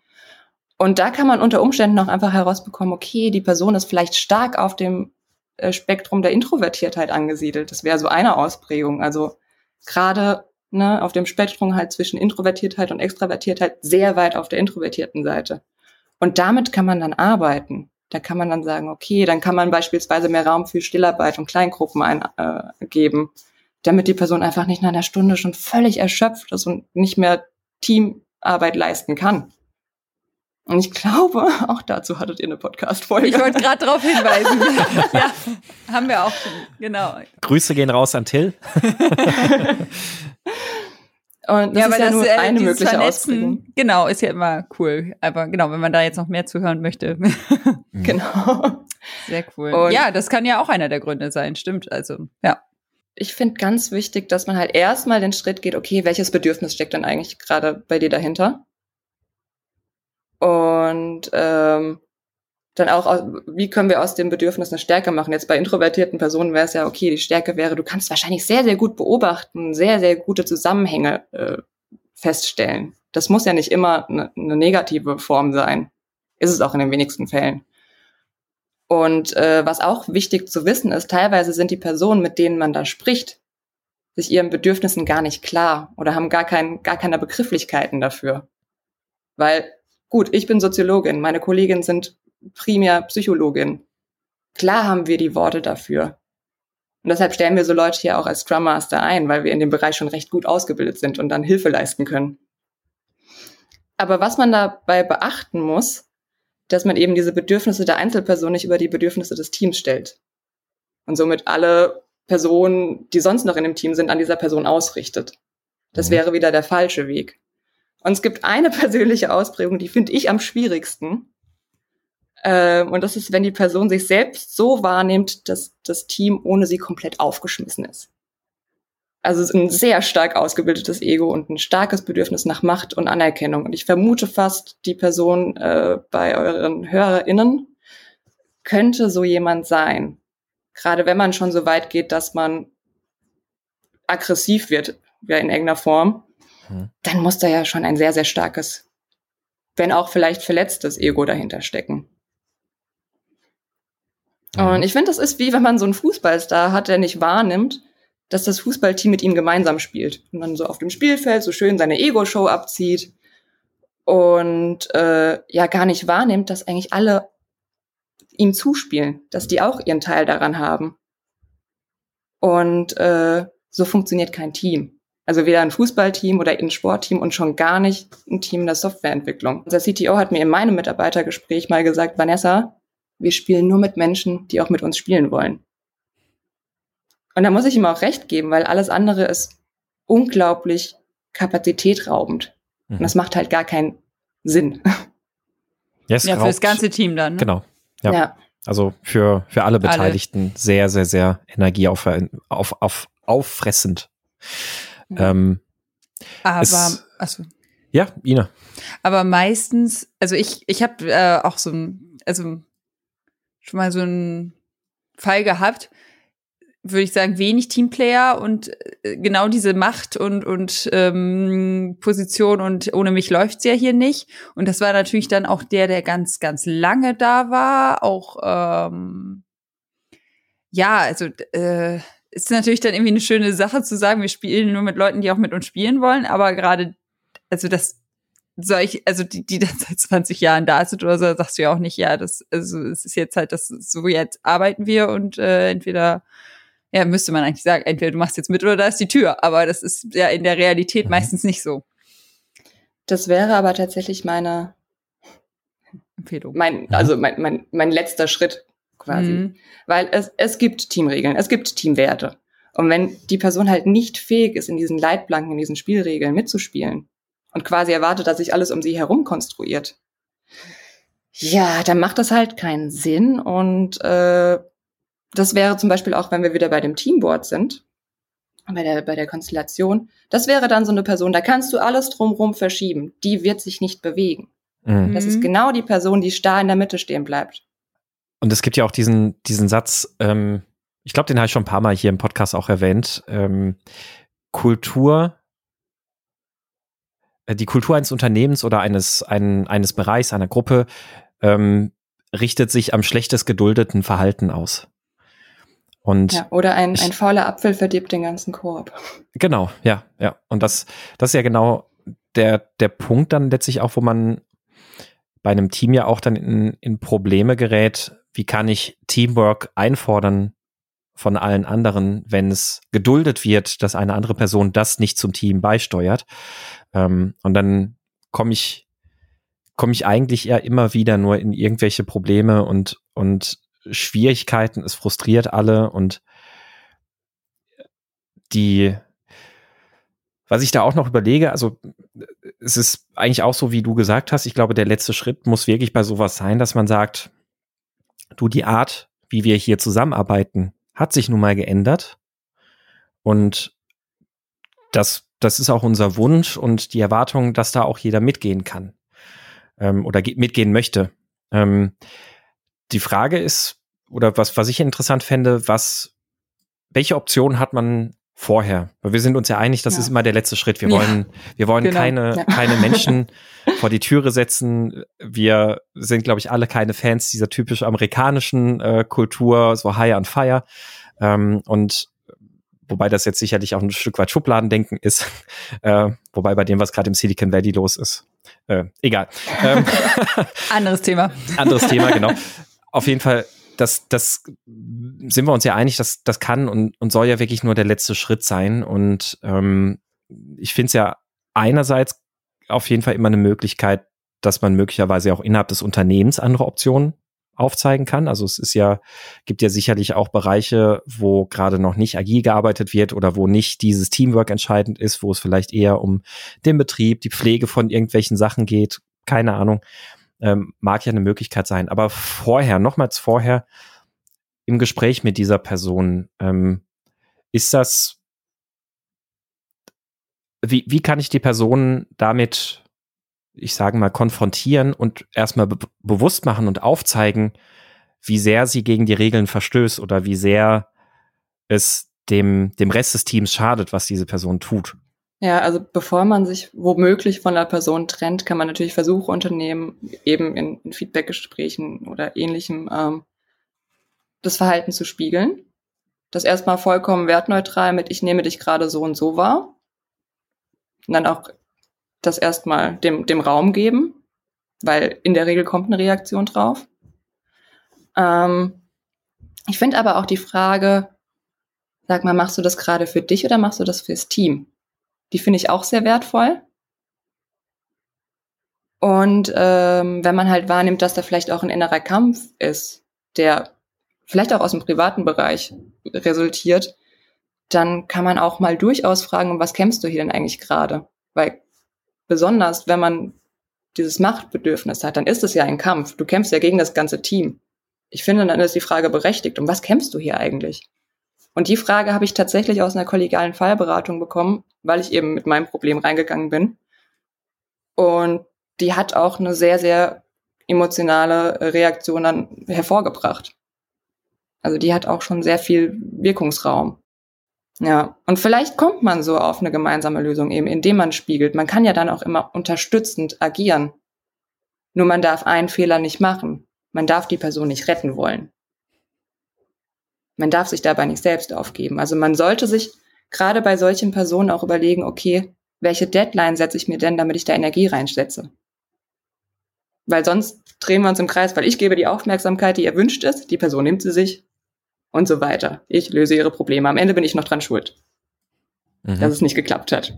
Speaker 3: Und da kann man unter Umständen auch einfach herausbekommen, okay, die Person ist vielleicht stark auf dem äh, Spektrum der Introvertiertheit angesiedelt. Das wäre so eine Ausprägung. Also gerade ne, auf dem Spektrum halt zwischen Introvertiertheit und Extravertiertheit sehr weit auf der introvertierten Seite. Und damit kann man dann arbeiten. Da kann man dann sagen, okay, dann kann man beispielsweise mehr Raum für Stillarbeit und Kleingruppen eingeben, äh, damit die Person einfach nicht nach einer Stunde schon völlig erschöpft ist und nicht mehr Teamarbeit leisten kann. Und ich glaube, auch dazu hattet ihr eine Podcast-Folge.
Speaker 1: Ich wollte gerade darauf hinweisen. ja, haben wir auch schon, genau.
Speaker 2: Grüße gehen raus an Till.
Speaker 3: Und das ja, ist ja das, nur äh, eine mögliche Ausprägung.
Speaker 1: Genau, ist ja immer cool. Aber genau, wenn man da jetzt noch mehr zuhören möchte.
Speaker 3: genau.
Speaker 1: Sehr cool. Und ja, das kann ja auch einer der Gründe sein, stimmt. Also, ja.
Speaker 3: Ich finde ganz wichtig, dass man halt erstmal den Schritt geht, okay, welches Bedürfnis steckt dann eigentlich gerade bei dir dahinter? Und ähm, dann auch, wie können wir aus dem Bedürfnis eine Stärke machen? Jetzt bei introvertierten Personen wäre es ja, okay, die Stärke wäre, du kannst wahrscheinlich sehr, sehr gut beobachten, sehr, sehr gute Zusammenhänge äh, feststellen. Das muss ja nicht immer eine, eine negative Form sein. Ist es auch in den wenigsten Fällen. Und äh, was auch wichtig zu wissen ist, teilweise sind die Personen, mit denen man da spricht, sich ihren Bedürfnissen gar nicht klar oder haben gar, kein, gar keine Begrifflichkeiten dafür. Weil, gut, ich bin Soziologin, meine Kolleginnen sind primär Psychologin. Klar haben wir die Worte dafür. Und deshalb stellen wir so Leute hier auch als Scrum Master ein, weil wir in dem Bereich schon recht gut ausgebildet sind und dann Hilfe leisten können. Aber was man dabei beachten muss, dass man eben diese Bedürfnisse der Einzelperson nicht über die Bedürfnisse des Teams stellt. Und somit alle Personen, die sonst noch in dem Team sind, an dieser Person ausrichtet. Das mhm. wäre wieder der falsche Weg. Und es gibt eine persönliche Ausprägung, die finde ich am schwierigsten. Ähm, und das ist, wenn die Person sich selbst so wahrnimmt, dass das Team ohne sie komplett aufgeschmissen ist. Also es ist ein sehr stark ausgebildetes Ego und ein starkes Bedürfnis nach Macht und Anerkennung. Und ich vermute fast, die Person äh, bei euren HörerInnen könnte so jemand sein. Gerade wenn man schon so weit geht, dass man aggressiv wird, ja in irgendeiner Form, hm. dann muss da ja schon ein sehr, sehr starkes, wenn auch vielleicht verletztes Ego dahinter stecken. Und ich finde, das ist wie wenn man so einen Fußballstar hat, der nicht wahrnimmt, dass das Fußballteam mit ihm gemeinsam spielt. Und dann so auf dem Spielfeld so schön seine Ego-Show abzieht und äh, ja gar nicht wahrnimmt, dass eigentlich alle ihm zuspielen, dass die auch ihren Teil daran haben. Und äh, so funktioniert kein Team. Also weder ein Fußballteam oder ein Sportteam und schon gar nicht ein Team der Softwareentwicklung. Unser CTO hat mir in meinem Mitarbeitergespräch mal gesagt, Vanessa, wir spielen nur mit Menschen, die auch mit uns spielen wollen. Und da muss ich ihm auch recht geben, weil alles andere ist unglaublich kapazitätraubend. Mhm. Und das macht halt gar keinen Sinn.
Speaker 1: Yes, ja, für das ganze Team dann. Ne?
Speaker 2: Genau. Ja. ja. Also für, für alle Beteiligten alle. sehr, sehr, sehr energieauf, auf, auf, auffressend. Ähm,
Speaker 1: Aber, es, achso.
Speaker 2: Ja, Ina.
Speaker 1: Aber meistens, also ich, ich habe äh, auch so ein, also schon mal so einen Fall gehabt, würde ich sagen, wenig Teamplayer und äh, genau diese Macht und, und ähm, Position und ohne mich läuft's ja hier nicht. Und das war natürlich dann auch der, der ganz, ganz lange da war. Auch ähm, ja, also äh, ist natürlich dann irgendwie eine schöne Sache zu sagen, wir spielen nur mit Leuten, die auch mit uns spielen wollen, aber gerade, also das solch, also die, die dann seit 20 Jahren da sind oder so, sagst du ja auch nicht, ja, das, also es ist jetzt halt das, so jetzt arbeiten wir und äh, entweder, ja, müsste man eigentlich sagen, entweder du machst jetzt mit oder da ist die Tür, aber das ist ja in der Realität mhm. meistens nicht so.
Speaker 3: Das wäre aber tatsächlich meine Empfehlung. Mein, also mein, mein, mein letzter Schritt quasi. Mhm. Weil es, es gibt Teamregeln, es gibt Teamwerte. Und wenn die Person halt nicht fähig ist, in diesen Leitplanken, in diesen Spielregeln mitzuspielen, und quasi erwartet, dass sich alles um sie herum konstruiert. Ja, dann macht das halt keinen Sinn. Und äh, das wäre zum Beispiel auch, wenn wir wieder bei dem Teamboard sind, bei der, bei der Konstellation, das wäre dann so eine Person, da kannst du alles drumrum verschieben. Die wird sich nicht bewegen. Mhm. Das ist genau die Person, die starr in der Mitte stehen bleibt.
Speaker 2: Und es gibt ja auch diesen, diesen Satz, ähm, ich glaube, den habe ich schon ein paar Mal hier im Podcast auch erwähnt. Ähm, Kultur äh, die Kultur eines Unternehmens oder eines, ein, eines Bereichs, einer Gruppe ähm, richtet sich am schlechtest geduldeten Verhalten aus. Und
Speaker 3: ja, oder ein, ich, ein fauler Apfel verdirbt den ganzen Korb.
Speaker 2: Genau, ja, ja. Und das, das ist ja genau der, der Punkt dann letztlich auch, wo man bei einem Team ja auch dann in, in Probleme gerät. Wie kann ich Teamwork einfordern von allen anderen, wenn es geduldet wird, dass eine andere Person das nicht zum Team beisteuert? Ähm, und dann komme ich, komme ich eigentlich eher immer wieder nur in irgendwelche Probleme und, und Schwierigkeiten. Es frustriert alle und die, was ich da auch noch überlege, also es ist eigentlich auch so, wie du gesagt hast. Ich glaube, der letzte Schritt muss wirklich bei sowas sein, dass man sagt, du, die Art, wie wir hier zusammenarbeiten, hat sich nun mal geändert. Und das, das ist auch unser Wunsch und die Erwartung, dass da auch jeder mitgehen kann ähm, oder mitgehen möchte. Ähm, die Frage ist, oder was, was ich interessant fände, was, welche Option hat man vorher. Weil wir sind uns ja einig, das ja. ist immer der letzte Schritt. Wir wollen, ja, wir wollen genau. keine, ja. keine Menschen vor die Türe setzen. Wir sind, glaube ich, alle keine Fans dieser typisch amerikanischen äh, Kultur, so High on Fire. Ähm, und wobei das jetzt sicherlich auch ein Stück weit Schubladendenken ist, äh, wobei bei dem, was gerade im Silicon Valley los ist, äh, egal. Ähm,
Speaker 1: anderes Thema.
Speaker 2: Anderes Thema, genau. Auf jeden Fall das, das sind wir uns ja einig, dass das kann und, und soll ja wirklich nur der letzte Schritt sein. Und ähm, ich finde es ja einerseits auf jeden Fall immer eine Möglichkeit, dass man möglicherweise auch innerhalb des Unternehmens andere Optionen aufzeigen kann. Also es ist ja, gibt ja sicherlich auch Bereiche, wo gerade noch nicht agil gearbeitet wird oder wo nicht dieses Teamwork entscheidend ist, wo es vielleicht eher um den Betrieb, die Pflege von irgendwelchen Sachen geht. Keine Ahnung ähm, mag ja eine Möglichkeit sein. Aber vorher, nochmals vorher, im Gespräch mit dieser Person, ähm, ist das, wie, wie kann ich die Person damit, ich sage mal, konfrontieren und erstmal be bewusst machen und aufzeigen, wie sehr sie gegen die Regeln verstößt oder wie sehr es dem, dem Rest des Teams schadet, was diese Person tut.
Speaker 3: Ja, also bevor man sich womöglich von einer Person trennt, kann man natürlich Versuche unternehmen, eben in, in Feedbackgesprächen oder ähnlichem ähm, das Verhalten zu spiegeln. Das erstmal vollkommen wertneutral mit ich nehme dich gerade so und so wahr. Und dann auch das erstmal dem, dem Raum geben, weil in der Regel kommt eine Reaktion drauf. Ähm, ich finde aber auch die Frage, sag mal, machst du das gerade für dich oder machst du das fürs Team? Die finde ich auch sehr wertvoll. Und ähm, wenn man halt wahrnimmt, dass da vielleicht auch ein innerer Kampf ist, der vielleicht auch aus dem privaten Bereich resultiert, dann kann man auch mal durchaus fragen, was kämpfst du hier denn eigentlich gerade? Weil besonders, wenn man dieses Machtbedürfnis hat, dann ist es ja ein Kampf. Du kämpfst ja gegen das ganze Team. Ich finde, dann ist die Frage berechtigt. Um was kämpfst du hier eigentlich? Und die Frage habe ich tatsächlich aus einer kollegialen Fallberatung bekommen, weil ich eben mit meinem Problem reingegangen bin. Und die hat auch eine sehr, sehr emotionale Reaktion dann hervorgebracht. Also die hat auch schon sehr viel Wirkungsraum. Ja, und vielleicht kommt man so auf eine gemeinsame Lösung eben, indem man spiegelt. Man kann ja dann auch immer unterstützend agieren. Nur man darf einen Fehler nicht machen. Man darf die Person nicht retten wollen. Man darf sich dabei nicht selbst aufgeben. Also man sollte sich gerade bei solchen Personen auch überlegen, okay, welche Deadline setze ich mir denn, damit ich da Energie reinsetze? Weil sonst drehen wir uns im Kreis, weil ich gebe die Aufmerksamkeit, die erwünscht ist, die Person nimmt sie sich und so weiter. Ich löse ihre Probleme. Am Ende bin ich noch dran schuld, mhm. dass es nicht geklappt hat.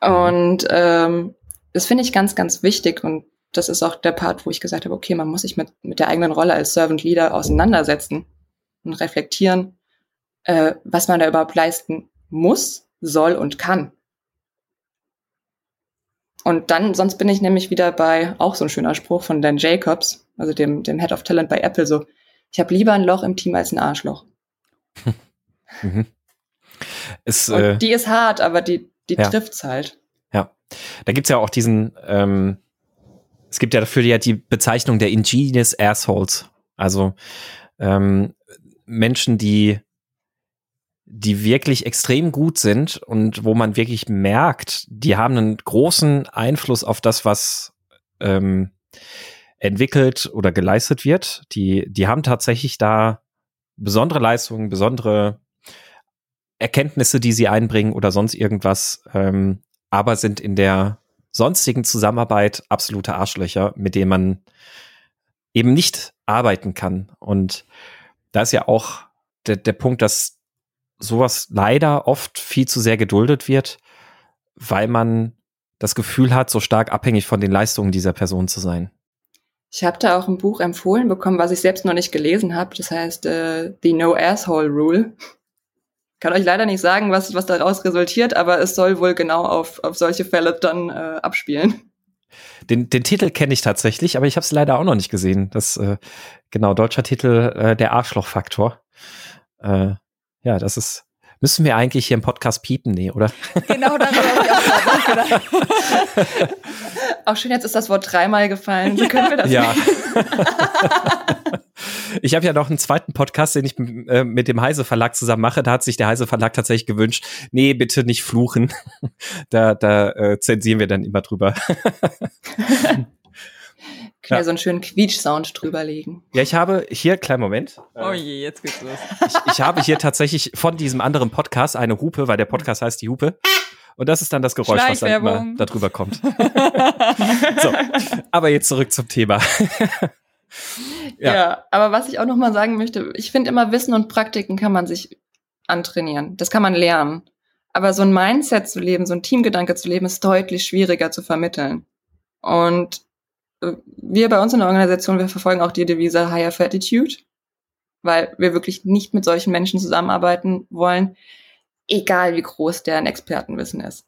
Speaker 3: Und ähm, das finde ich ganz, ganz wichtig und das ist auch der Part, wo ich gesagt habe, okay, man muss sich mit, mit der eigenen Rolle als Servant Leader auseinandersetzen und reflektieren, äh, was man da überhaupt leisten muss, soll und kann. Und dann, sonst bin ich nämlich wieder bei, auch so ein schöner Spruch von Dan Jacobs, also dem, dem Head of Talent bei Apple, so, ich habe lieber ein Loch im Team als ein Arschloch. mhm. Es, äh, die ist hart, aber die, die ja. trifft's halt.
Speaker 2: Ja. Da gibt's ja auch diesen, ähm, es gibt ja dafür ja die Bezeichnung der Ingenious Assholes. Also ähm, Menschen, die die wirklich extrem gut sind und wo man wirklich merkt, die haben einen großen Einfluss auf das, was ähm, entwickelt oder geleistet wird. Die, die haben tatsächlich da besondere Leistungen, besondere Erkenntnisse, die sie einbringen oder sonst irgendwas, ähm, aber sind in der sonstigen Zusammenarbeit absolute Arschlöcher, mit denen man eben nicht arbeiten kann. Und da ist ja auch der, der Punkt, dass sowas leider oft viel zu sehr geduldet wird, weil man das Gefühl hat, so stark abhängig von den Leistungen dieser Person zu sein.
Speaker 3: Ich habe da auch ein Buch empfohlen bekommen, was ich selbst noch nicht gelesen habe. Das heißt äh, The No Asshole Rule. Kann euch leider nicht sagen, was, was daraus resultiert, aber es soll wohl genau auf, auf solche Fälle dann äh, abspielen.
Speaker 2: Den, den Titel kenne ich tatsächlich, aber ich habe es leider auch noch nicht gesehen. Das äh, genau deutscher Titel äh, der Arschlochfaktor. Äh, ja, das ist Müssen wir eigentlich hier im Podcast piepen? Nee, oder?
Speaker 3: Genau, darüber habe ich auch gedacht. auch schön, jetzt ist das Wort dreimal gefallen. So können wir das
Speaker 2: Ja. ich habe ja noch einen zweiten Podcast, den ich äh, mit dem Heise Verlag zusammen mache. Da hat sich der Heise Verlag tatsächlich gewünscht, nee, bitte nicht fluchen. da da äh, zensieren wir dann immer drüber.
Speaker 3: Können ja. so einen schönen Quietsch-Sound drüberlegen.
Speaker 2: Ja, ich habe hier, kleinen Moment.
Speaker 1: Oh je, jetzt geht's los.
Speaker 2: Ich, ich habe hier tatsächlich von diesem anderen Podcast eine Hupe, weil der Podcast heißt die Hupe. Und das ist dann das Geräusch, was dann immer darüber kommt. so, aber jetzt zurück zum Thema.
Speaker 3: Ja. ja, aber was ich auch noch mal sagen möchte, ich finde immer Wissen und Praktiken kann man sich antrainieren. Das kann man lernen. Aber so ein Mindset zu leben, so ein Teamgedanke zu leben, ist deutlich schwieriger zu vermitteln. Und wir bei uns in der Organisation, wir verfolgen auch die Devise Higher for Attitude, weil wir wirklich nicht mit solchen Menschen zusammenarbeiten wollen, egal wie groß deren Expertenwissen ist.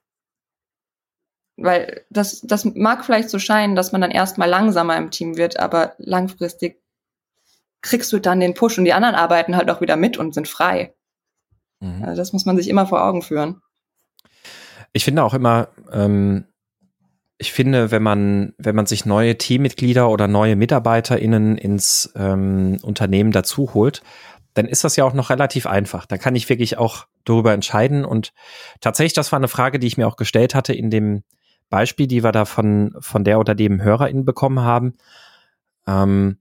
Speaker 3: Weil das, das mag vielleicht so scheinen, dass man dann erstmal langsamer im Team wird, aber langfristig kriegst du dann den Push und die anderen arbeiten halt auch wieder mit und sind frei. Mhm. Also das muss man sich immer vor Augen führen.
Speaker 2: Ich finde auch immer, ähm, ich finde, wenn man, wenn man sich neue Teammitglieder oder neue MitarbeiterInnen ins ähm, Unternehmen dazu holt, dann ist das ja auch noch relativ einfach. Da kann ich wirklich auch darüber entscheiden. Und tatsächlich, das war eine Frage, die ich mir auch gestellt hatte in dem Beispiel, die wir da von, von der oder dem HörerInnen bekommen haben. Ähm,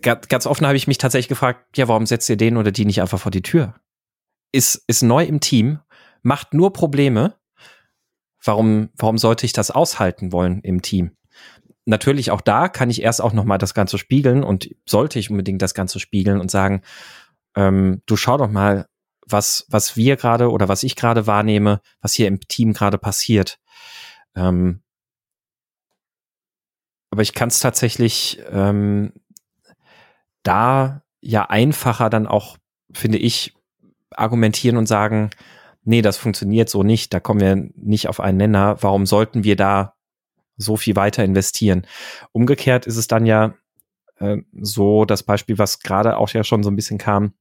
Speaker 2: ganz offen habe ich mich tatsächlich gefragt, ja, warum setzt ihr den oder die nicht einfach vor die Tür? Ist, ist neu im Team, macht nur Probleme warum, warum sollte ich das aushalten wollen im Team? Natürlich auch da kann ich erst auch nochmal das Ganze spiegeln und sollte ich unbedingt das Ganze spiegeln und sagen, ähm, du schau doch mal, was, was wir gerade oder was ich gerade wahrnehme, was hier im Team gerade passiert. Ähm, aber ich kann es tatsächlich ähm, da ja einfacher dann auch, finde ich, argumentieren und sagen, nee, das funktioniert so nicht, da kommen wir nicht auf einen Nenner, warum sollten wir da so viel weiter investieren? Umgekehrt ist es dann ja äh, so, das Beispiel, was gerade auch ja schon so ein bisschen kam,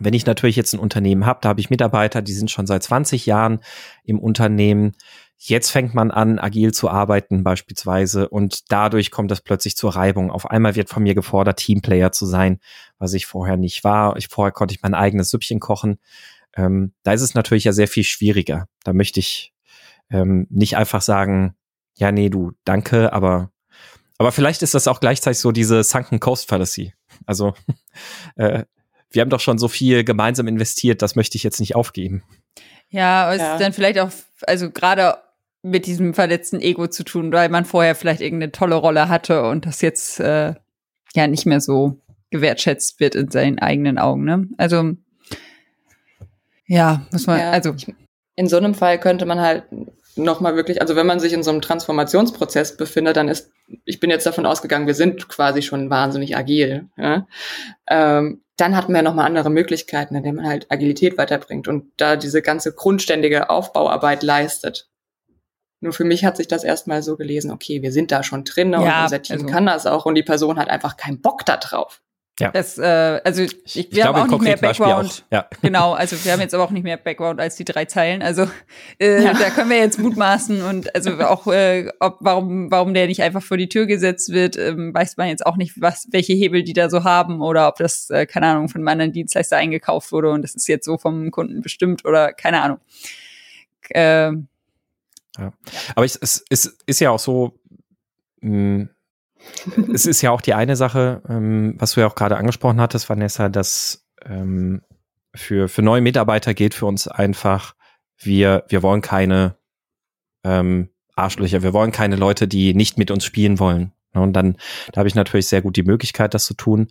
Speaker 2: wenn ich natürlich jetzt ein Unternehmen habe, da habe ich Mitarbeiter, die sind schon seit 20 Jahren im Unternehmen. Jetzt fängt man an, agil zu arbeiten beispielsweise und dadurch kommt es plötzlich zur Reibung. Auf einmal wird von mir gefordert, Teamplayer zu sein, was ich vorher nicht war. Ich vorher konnte ich mein eigenes Süppchen kochen ähm, da ist es natürlich ja sehr viel schwieriger. Da möchte ich ähm, nicht einfach sagen, ja, nee, du, danke, aber aber vielleicht ist das auch gleichzeitig so diese Sunken Coast Fallacy. Also äh, wir haben doch schon so viel gemeinsam investiert, das möchte ich jetzt nicht aufgeben.
Speaker 1: Ja, es ja. ist dann vielleicht auch, also gerade mit diesem verletzten Ego zu tun, weil man vorher vielleicht irgendeine tolle Rolle hatte und das jetzt äh, ja nicht mehr so gewertschätzt wird in seinen eigenen Augen. Ne? Also ja, muss man, ja, also.
Speaker 3: In so einem Fall könnte man halt nochmal wirklich, also wenn man sich in so einem Transformationsprozess befindet, dann ist, ich bin jetzt davon ausgegangen, wir sind quasi schon wahnsinnig agil. Ja? Ähm, dann hat man ja nochmal andere Möglichkeiten, indem man halt Agilität weiterbringt und da diese ganze grundständige Aufbauarbeit leistet. Nur für mich hat sich das erstmal so gelesen, okay, wir sind da schon drin ja, und unser Team also. kann das auch und die Person hat einfach keinen Bock da drauf.
Speaker 1: Ja. Das, äh, also ich, ich wir glaube, haben auch nicht mehr Background. Ja. Genau, also wir haben jetzt aber auch nicht mehr Background als die drei Zeilen. Also äh, ja. da können wir jetzt mutmaßen und also auch äh, ob, warum warum der nicht einfach vor die Tür gesetzt wird, ähm, weiß man jetzt auch nicht, was welche Hebel die da so haben oder ob das äh, keine Ahnung von einem anderen Dienstleister eingekauft wurde und das ist jetzt so vom Kunden bestimmt oder keine Ahnung. Äh,
Speaker 2: ja. Aber es, es, es ist ja auch so. Mh, es ist ja auch die eine Sache, ähm, was du ja auch gerade angesprochen hattest, Vanessa, dass ähm, für, für neue Mitarbeiter geht für uns einfach, wir, wir wollen keine ähm, Arschlöcher. Wir wollen keine Leute, die nicht mit uns spielen wollen. Und dann, da habe ich natürlich sehr gut die Möglichkeit, das zu tun.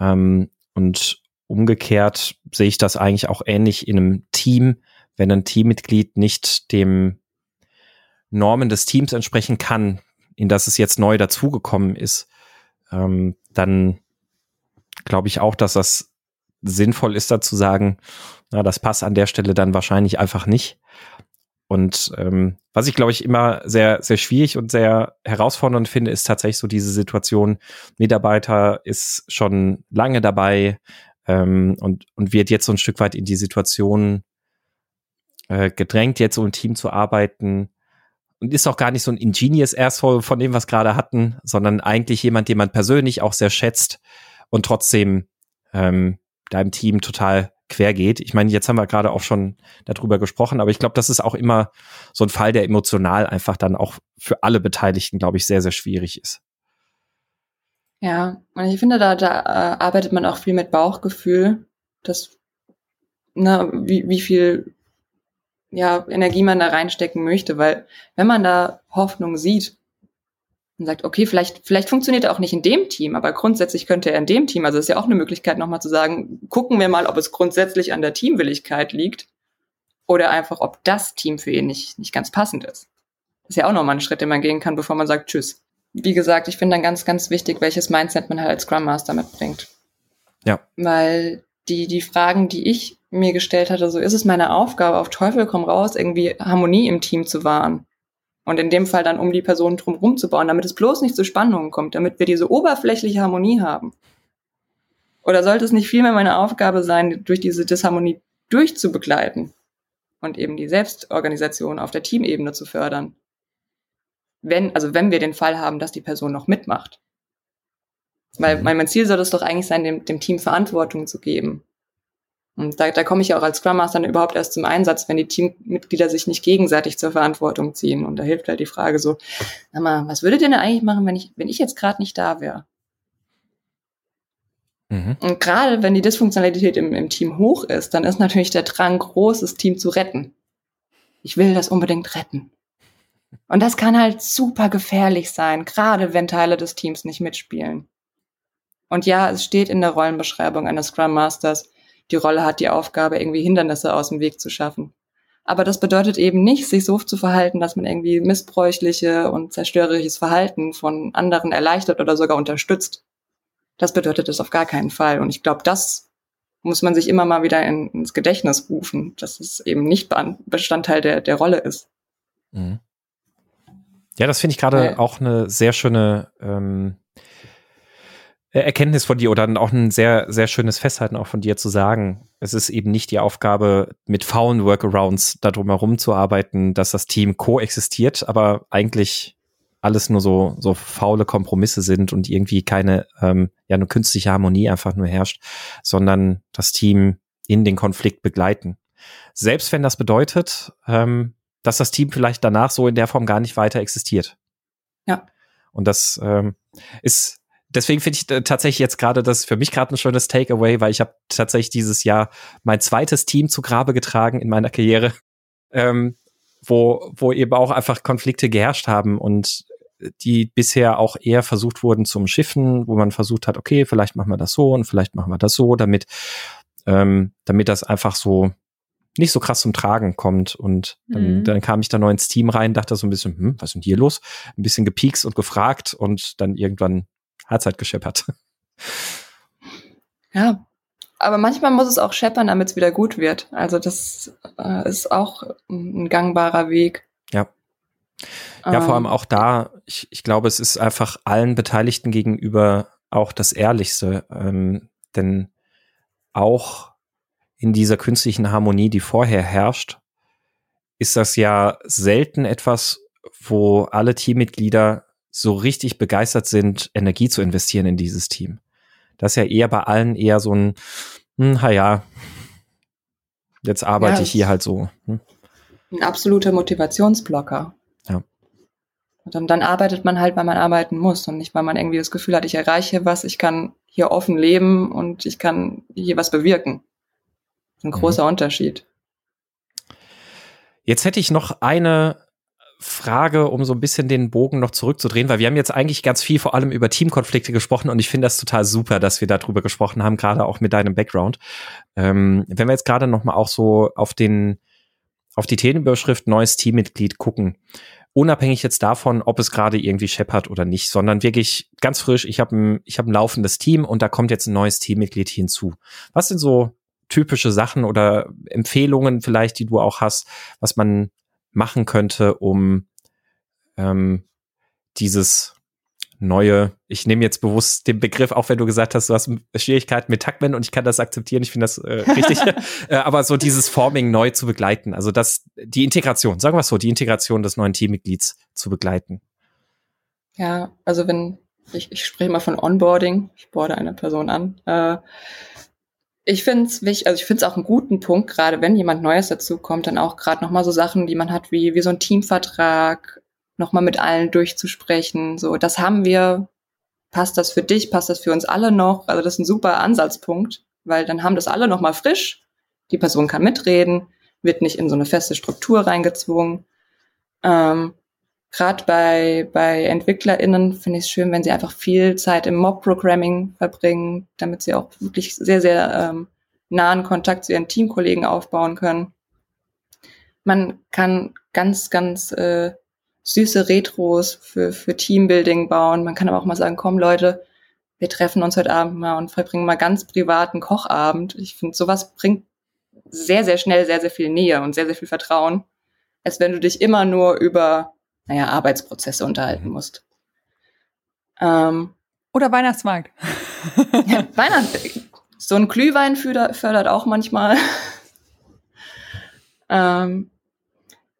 Speaker 2: Ähm, und umgekehrt sehe ich das eigentlich auch ähnlich in einem Team, wenn ein Teammitglied nicht dem Normen des Teams entsprechen kann, in das es jetzt neu dazugekommen ist, ähm, dann glaube ich auch, dass das sinnvoll ist, da zu sagen, na, das passt an der Stelle dann wahrscheinlich einfach nicht. Und ähm, was ich, glaube ich, immer sehr, sehr schwierig und sehr herausfordernd finde, ist tatsächlich so diese Situation, Mitarbeiter ist schon lange dabei ähm, und, und wird jetzt so ein Stück weit in die Situation äh, gedrängt, jetzt so im Team zu arbeiten, und ist auch gar nicht so ein Ingenious Asshole von dem, was gerade hatten, sondern eigentlich jemand, den man persönlich auch sehr schätzt und trotzdem ähm, da im Team total quer geht. Ich meine, jetzt haben wir gerade auch schon darüber gesprochen, aber ich glaube, das ist auch immer so ein Fall, der emotional einfach dann auch für alle Beteiligten, glaube ich, sehr, sehr schwierig ist.
Speaker 3: Ja, und ich finde, da, da äh, arbeitet man auch viel mit Bauchgefühl, das, ne, wie, wie viel ja, Energie man da reinstecken möchte, weil wenn man da Hoffnung sieht und sagt, okay, vielleicht, vielleicht funktioniert er auch nicht in dem Team, aber grundsätzlich könnte er in dem Team, also ist ja auch eine Möglichkeit, nochmal zu sagen, gucken wir mal, ob es grundsätzlich an der Teamwilligkeit liegt oder einfach, ob das Team für ihn nicht, nicht ganz passend ist. Das ist ja auch nochmal ein Schritt, den man gehen kann, bevor man sagt, tschüss. Wie gesagt, ich finde dann ganz, ganz wichtig, welches Mindset man halt als Scrum Master mitbringt.
Speaker 2: Ja.
Speaker 3: Weil die, die Fragen, die ich mir gestellt hatte, so ist es meine Aufgabe, auf Teufel komm raus, irgendwie Harmonie im Team zu wahren. Und in dem Fall dann um die Person drumherum zu bauen, damit es bloß nicht zu Spannungen kommt, damit wir diese oberflächliche Harmonie haben. Oder sollte es nicht vielmehr meine Aufgabe sein, durch diese Disharmonie durchzubegleiten und eben die Selbstorganisation auf der Teamebene zu fördern? Wenn, also wenn wir den Fall haben, dass die Person noch mitmacht. Weil mein Ziel soll es doch eigentlich sein, dem, dem Team Verantwortung zu geben und da, da komme ich ja auch als Scrum Master dann überhaupt erst zum Einsatz, wenn die Teammitglieder sich nicht gegenseitig zur Verantwortung ziehen. Und da hilft halt die Frage so, sag mal, was würdet ihr denn eigentlich machen, wenn ich, wenn ich jetzt gerade nicht da wäre? Mhm. Und gerade wenn die Dysfunktionalität im, im Team hoch ist, dann ist natürlich der Drang groß, das Team zu retten. Ich will das unbedingt retten. Und das kann halt super gefährlich sein, gerade wenn Teile des Teams nicht mitspielen. Und ja, es steht in der Rollenbeschreibung eines Scrum Masters, die Rolle hat, die Aufgabe, irgendwie Hindernisse aus dem Weg zu schaffen. Aber das bedeutet eben nicht, sich so zu verhalten, dass man irgendwie missbräuchliche und zerstörerisches Verhalten von anderen erleichtert oder sogar unterstützt. Das bedeutet es auf gar keinen Fall. Und ich glaube, das muss man sich immer mal wieder in, ins Gedächtnis rufen, dass es eben nicht Bestandteil der, der Rolle ist. Mhm.
Speaker 2: Ja, das finde ich gerade ja. auch eine sehr schöne ähm, äh, Erkenntnis von dir oder auch ein sehr, sehr schönes Festhalten auch von dir zu sagen, es ist eben nicht die Aufgabe, mit faulen Workarounds darum herum zu arbeiten, dass das Team koexistiert, aber eigentlich alles nur so, so faule Kompromisse sind und irgendwie keine, ähm, ja, eine künstliche Harmonie einfach nur herrscht, sondern das Team in den Konflikt begleiten. Selbst wenn das bedeutet, ähm, dass das Team vielleicht danach so in der Form gar nicht weiter existiert.
Speaker 3: Ja.
Speaker 2: Und das ähm, ist deswegen finde ich äh, tatsächlich jetzt gerade das für mich gerade ein schönes Takeaway, weil ich habe tatsächlich dieses Jahr mein zweites Team zu Grabe getragen in meiner Karriere, ähm, wo, wo eben auch einfach Konflikte geherrscht haben und die bisher auch eher versucht wurden zum Schiffen, wo man versucht hat, okay, vielleicht machen wir das so und vielleicht machen wir das so, damit, ähm, damit das einfach so nicht so krass zum Tragen kommt. Und dann, mhm. dann kam ich da neu ins Team rein, dachte so ein bisschen, hm, was ist denn hier los? Ein bisschen gepiekst und gefragt und dann irgendwann hat's halt gescheppert.
Speaker 3: Ja, aber manchmal muss es auch scheppern, damit es wieder gut wird. Also das äh, ist auch ein gangbarer Weg.
Speaker 2: Ja. Ja, vor allem ähm, auch da, ich, ich glaube, es ist einfach allen Beteiligten gegenüber auch das Ehrlichste. Ähm, denn auch in dieser künstlichen Harmonie, die vorher herrscht, ist das ja selten etwas, wo alle Teammitglieder so richtig begeistert sind, Energie zu investieren in dieses Team. Das ist ja eher bei allen eher so ein, hm, ja, jetzt arbeite ja, ich hier halt so. Hm.
Speaker 3: Ein absoluter Motivationsblocker.
Speaker 2: Ja.
Speaker 3: Und dann, dann arbeitet man halt, weil man arbeiten muss und nicht, weil man irgendwie das Gefühl hat, ich erreiche was, ich kann hier offen leben und ich kann hier was bewirken. Ein mhm. großer mhm. Unterschied.
Speaker 2: Jetzt hätte ich noch eine Frage, um so ein bisschen den Bogen noch zurückzudrehen, weil wir haben jetzt eigentlich ganz viel vor allem über Teamkonflikte gesprochen und ich finde das total super, dass wir darüber gesprochen haben, gerade auch mit deinem Background. Ähm, wenn wir jetzt gerade noch mal auch so auf den auf die Themenüberschrift neues Teammitglied gucken, unabhängig jetzt davon, ob es gerade irgendwie scheppert oder nicht, sondern wirklich ganz frisch, ich habe ein, ich hab ein laufendes Team und da kommt jetzt ein neues Teammitglied hinzu. Was sind so typische Sachen oder Empfehlungen vielleicht, die du auch hast, was man machen könnte, um ähm, dieses neue, ich nehme jetzt bewusst den Begriff, auch wenn du gesagt hast, du hast Schwierigkeiten mit Taktman und ich kann das akzeptieren, ich finde das äh, richtig, äh, aber so dieses Forming neu zu begleiten, also das, die Integration, sagen wir es so, die Integration des neuen Teammitglieds zu begleiten.
Speaker 3: Ja, also wenn, ich, ich spreche mal von Onboarding, ich boarde eine Person an, äh, ich finde es wichtig, also ich finde es auch einen guten Punkt, gerade wenn jemand Neues dazu kommt, dann auch gerade nochmal so Sachen, die man hat, wie, wie so ein Teamvertrag, nochmal mit allen durchzusprechen. So, das haben wir. Passt das für dich? Passt das für uns alle noch? Also das ist ein super Ansatzpunkt, weil dann haben das alle nochmal frisch. Die Person kann mitreden, wird nicht in so eine feste Struktur reingezwungen. Ähm, Gerade bei, bei EntwicklerInnen finde ich es schön, wenn sie einfach viel Zeit im Mob-Programming verbringen, damit sie auch wirklich sehr, sehr ähm, nahen Kontakt zu ihren Teamkollegen aufbauen können. Man kann ganz, ganz äh, süße Retros für, für Teambuilding bauen. Man kann aber auch mal sagen, komm Leute, wir treffen uns heute Abend mal und verbringen mal ganz privaten Kochabend. Ich finde, sowas bringt sehr, sehr schnell sehr, sehr viel Nähe und sehr, sehr viel Vertrauen, als wenn du dich immer nur über, naja, Arbeitsprozesse unterhalten musst.
Speaker 1: Ähm, Oder Weihnachtsmarkt.
Speaker 3: ja, Weihnachten. So ein Glühwein fördert auch manchmal. ähm,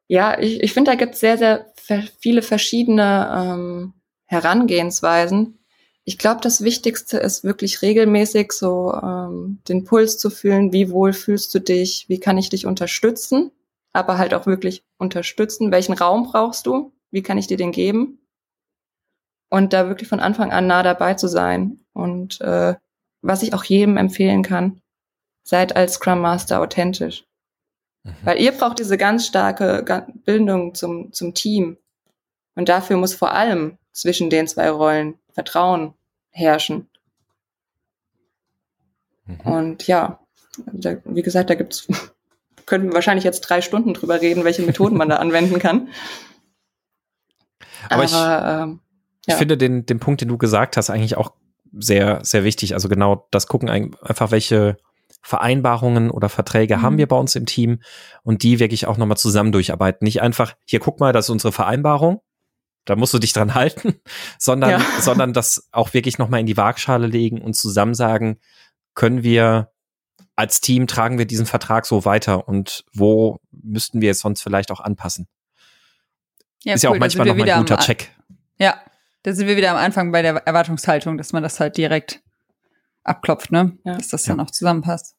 Speaker 3: ja, ich, ich finde, da gibt es sehr, sehr viele verschiedene ähm, Herangehensweisen. Ich glaube, das Wichtigste ist wirklich regelmäßig so ähm, den Puls zu fühlen, wie wohl fühlst du dich, wie kann ich dich unterstützen, aber halt auch wirklich unterstützen, welchen Raum brauchst du, wie kann ich dir den geben und da wirklich von Anfang an nah dabei zu sein. Und äh, was ich auch jedem empfehlen kann, seid als Scrum Master authentisch. Mhm. Weil ihr braucht diese ganz starke Bindung zum, zum Team. Und dafür muss vor allem zwischen den zwei Rollen Vertrauen herrschen. Mhm. Und ja, da, wie gesagt, da gibt's, könnten wir wahrscheinlich jetzt drei Stunden drüber reden, welche Methoden man da anwenden kann.
Speaker 2: Aber, Aber ich, ähm, ja. ich finde den, den Punkt, den du gesagt hast, eigentlich auch sehr, sehr wichtig. Also genau das gucken einfach, welche Vereinbarungen oder Verträge mhm. haben wir bei uns im Team und die wirklich auch nochmal zusammen durcharbeiten. Nicht einfach, hier guck mal, das ist unsere Vereinbarung, da musst du dich dran halten, sondern, ja. sondern das auch wirklich nochmal in die Waagschale legen und zusammen sagen, können wir als Team tragen wir diesen Vertrag so weiter und wo müssten wir es sonst vielleicht auch anpassen? Ja, ist cool, ja auch manchmal nochmal ein guter Check.
Speaker 1: Ja, da sind wir wieder am Anfang bei der Erwartungshaltung, dass man das halt direkt abklopft, ne? Ja. Dass das dann auch zusammenpasst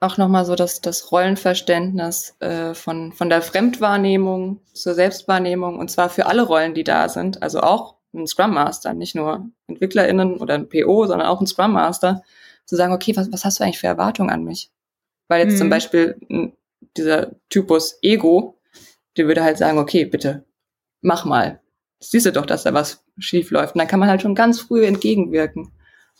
Speaker 3: auch nochmal so das, das Rollenverständnis äh, von, von der Fremdwahrnehmung zur Selbstwahrnehmung und zwar für alle Rollen, die da sind. Also auch ein Scrum Master, nicht nur EntwicklerInnen oder ein PO, sondern auch ein Scrum Master, zu sagen, okay, was, was hast du eigentlich für Erwartungen an mich? Weil jetzt mhm. zum Beispiel dieser Typus Ego, der würde halt sagen, okay, bitte, mach mal. Siehst du doch, dass da was schief läuft. Und dann kann man halt schon ganz früh entgegenwirken.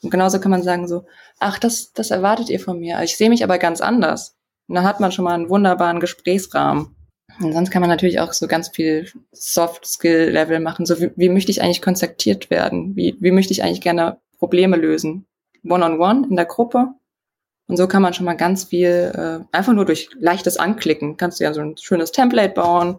Speaker 3: Und genauso kann man sagen so, ach, das, das erwartet ihr von mir. Ich sehe mich aber ganz anders. Und dann hat man schon mal einen wunderbaren Gesprächsrahmen. Und sonst kann man natürlich auch so ganz viel Soft-Skill-Level machen. So, wie, wie möchte ich eigentlich kontaktiert werden? Wie, wie möchte ich eigentlich gerne Probleme lösen? One-on-one -on -one in der Gruppe. Und so kann man schon mal ganz viel, äh, einfach nur durch leichtes Anklicken, kannst du ja so ein schönes Template bauen.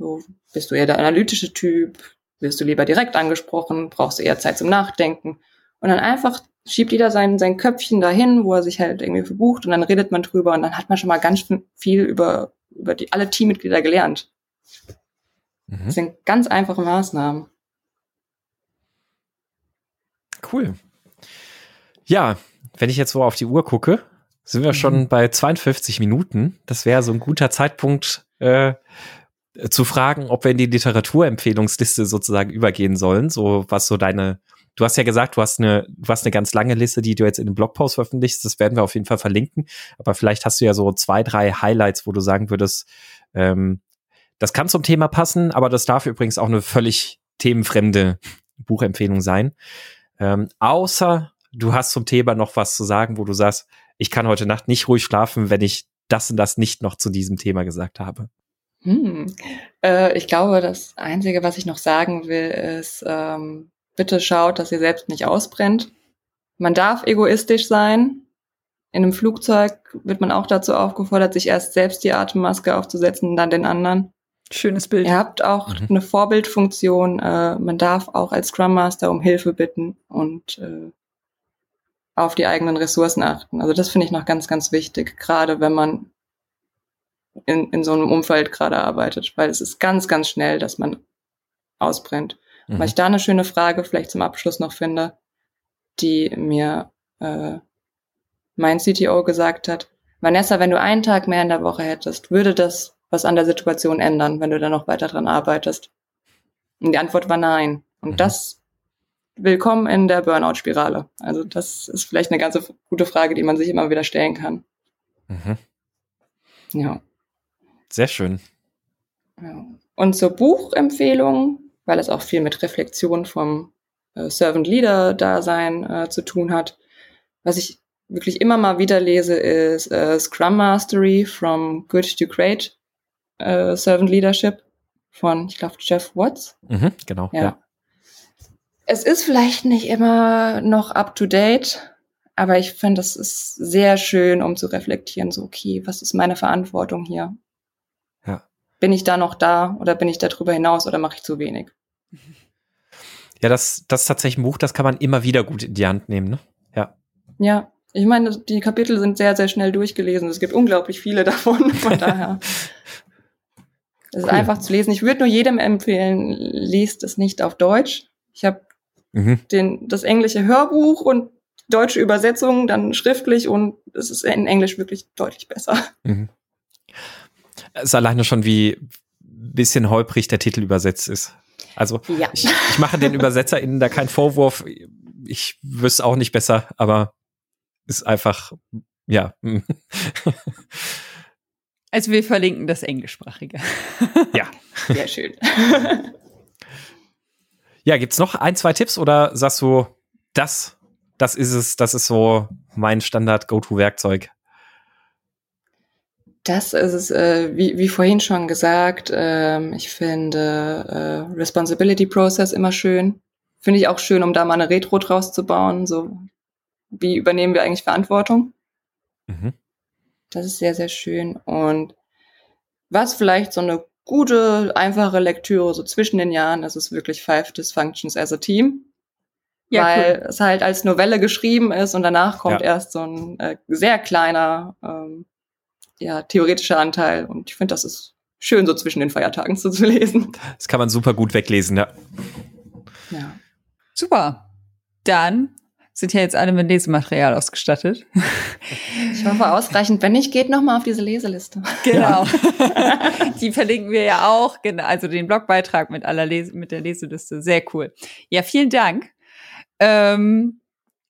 Speaker 3: So, bist du eher der analytische Typ? Wirst du lieber direkt angesprochen? Brauchst du eher Zeit zum Nachdenken? Und dann einfach schiebt jeder sein, sein Köpfchen dahin, wo er sich halt irgendwie verbucht und dann redet man drüber und dann hat man schon mal ganz viel über, über die, alle Teammitglieder gelernt. Mhm. Das sind ganz einfache Maßnahmen.
Speaker 2: Cool. Ja, wenn ich jetzt so auf die Uhr gucke, sind wir schon mhm. bei 52 Minuten. Das wäre so ein guter Zeitpunkt, äh, zu fragen, ob wir in die Literaturempfehlungsliste sozusagen übergehen sollen, so was so deine Du hast ja gesagt, du hast eine, du hast eine ganz lange Liste, die du jetzt in dem Blogpost veröffentlichst. Das werden wir auf jeden Fall verlinken. Aber vielleicht hast du ja so zwei, drei Highlights, wo du sagen würdest, ähm, Das kann zum Thema passen, aber das darf übrigens auch eine völlig themenfremde Buchempfehlung sein. Ähm, außer du hast zum Thema noch was zu sagen, wo du sagst, ich kann heute Nacht nicht ruhig schlafen, wenn ich das und das nicht noch zu diesem Thema gesagt habe.
Speaker 3: Hm. Äh, ich glaube, das Einzige, was ich noch sagen will, ist, ähm, bitte schaut, dass ihr selbst nicht ausbrennt. Man darf egoistisch sein. In einem Flugzeug wird man auch dazu aufgefordert, sich erst selbst die Atemmaske aufzusetzen und dann den anderen.
Speaker 1: Schönes Bild.
Speaker 3: Ihr habt auch mhm. eine Vorbildfunktion. Äh, man darf auch als Scrum Master um Hilfe bitten und äh, auf die eigenen Ressourcen achten. Also das finde ich noch ganz, ganz wichtig, gerade wenn man in, in so einem Umfeld gerade arbeitet, weil es ist ganz, ganz schnell, dass man ausbrennt. Mhm. Weil ich da eine schöne Frage vielleicht zum Abschluss noch finde, die mir äh, mein CTO gesagt hat. Vanessa, wenn du einen Tag mehr in der Woche hättest, würde das was an der Situation ändern, wenn du da noch weiter dran arbeitest? Und die Antwort war nein. Und mhm. das willkommen in der Burnout-Spirale. Also das ist vielleicht eine ganz gute Frage, die man sich immer wieder stellen kann. Mhm. Ja.
Speaker 2: Sehr schön.
Speaker 3: Ja. Und zur Buchempfehlung, weil es auch viel mit Reflexion vom äh, Servant Leader Dasein äh, zu tun hat. Was ich wirklich immer mal wieder lese, ist äh, Scrum Mastery from Good to Great äh, Servant Leadership von, ich glaube, Jeff Watts.
Speaker 2: Mhm, genau. Ja. ja.
Speaker 3: Es ist vielleicht nicht immer noch up to date, aber ich finde, es ist sehr schön, um zu reflektieren, so, okay, was ist meine Verantwortung hier? Bin ich da noch da oder bin ich darüber hinaus oder mache ich zu wenig?
Speaker 2: Ja, das, das ist tatsächlich ein Buch, das kann man immer wieder gut in die Hand nehmen, ne? Ja.
Speaker 3: Ja, ich meine, die Kapitel sind sehr, sehr schnell durchgelesen. Es gibt unglaublich viele davon, von daher. Es cool. ist einfach zu lesen. Ich würde nur jedem empfehlen, liest es nicht auf Deutsch. Ich habe mhm. den das englische Hörbuch und deutsche Übersetzung dann schriftlich und es ist in Englisch wirklich deutlich besser. Mhm.
Speaker 2: Es ist alleine schon wie bisschen holprig der Titel übersetzt ist. Also ja. ich, ich mache den ÜbersetzerInnen da keinen Vorwurf. Ich wüsste auch nicht besser, aber ist einfach, ja.
Speaker 1: Also wir verlinken das Englischsprachige.
Speaker 2: Ja.
Speaker 3: Sehr schön.
Speaker 2: Ja, gibt's noch ein, zwei Tipps oder sagst du, das, das ist es, das ist so mein Standard-Go-To-Werkzeug?
Speaker 3: Das ist es, äh, wie, wie vorhin schon gesagt, äh, ich finde äh, Responsibility Process immer schön. Finde ich auch schön, um da mal eine Retro draus zu bauen. So, wie übernehmen wir eigentlich Verantwortung? Mhm. Das ist sehr, sehr schön. Und was vielleicht so eine gute, einfache Lektüre so zwischen den Jahren ist, ist wirklich Five Dysfunctions as a Team. Ja, weil cool. es halt als Novelle geschrieben ist und danach kommt ja. erst so ein äh, sehr kleiner ähm, ja, theoretischer Anteil. Und ich finde, das ist schön, so zwischen den Feiertagen zu, zu lesen.
Speaker 2: Das kann man super gut weglesen, ja.
Speaker 1: Ja. Super. Dann sind ja jetzt alle mit Lesematerial ausgestattet.
Speaker 3: Ich hoffe ausreichend. Wenn nicht, geht noch mal auf diese Leseliste.
Speaker 1: Genau. Die verlinken wir ja auch. Genau. Also den Blogbeitrag mit aller Lese mit der Leseliste. Sehr cool. Ja, vielen Dank. Ähm,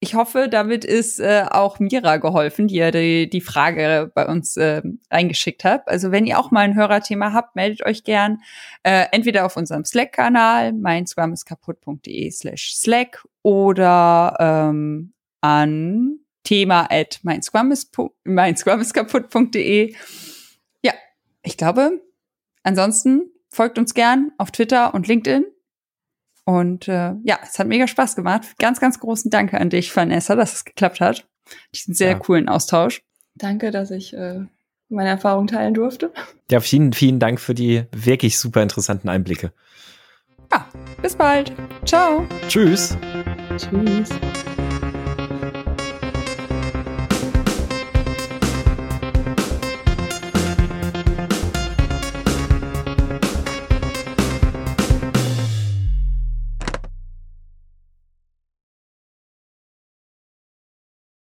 Speaker 1: ich hoffe, damit ist äh, auch Mira geholfen, die ja die, die Frage bei uns äh, eingeschickt hat. Also wenn ihr auch mal ein Hörerthema habt, meldet euch gern. Äh, entweder auf unserem Slack-Kanal, meinsquamiskaputt.de slash Slack oder ähm, an thema at meinsquamiskaputt.de. Ja, ich glaube, ansonsten folgt uns gern auf Twitter und LinkedIn. Und äh, ja, es hat mega Spaß gemacht. Ganz, ganz großen Dank an dich, Vanessa, dass es geklappt hat. Diesen sehr ja. coolen Austausch.
Speaker 3: Danke, dass ich äh, meine Erfahrung teilen durfte.
Speaker 2: Ja, vielen, vielen Dank für die wirklich super interessanten Einblicke.
Speaker 1: Ja, bis bald. Ciao.
Speaker 2: Tschüss.
Speaker 3: Tschüss.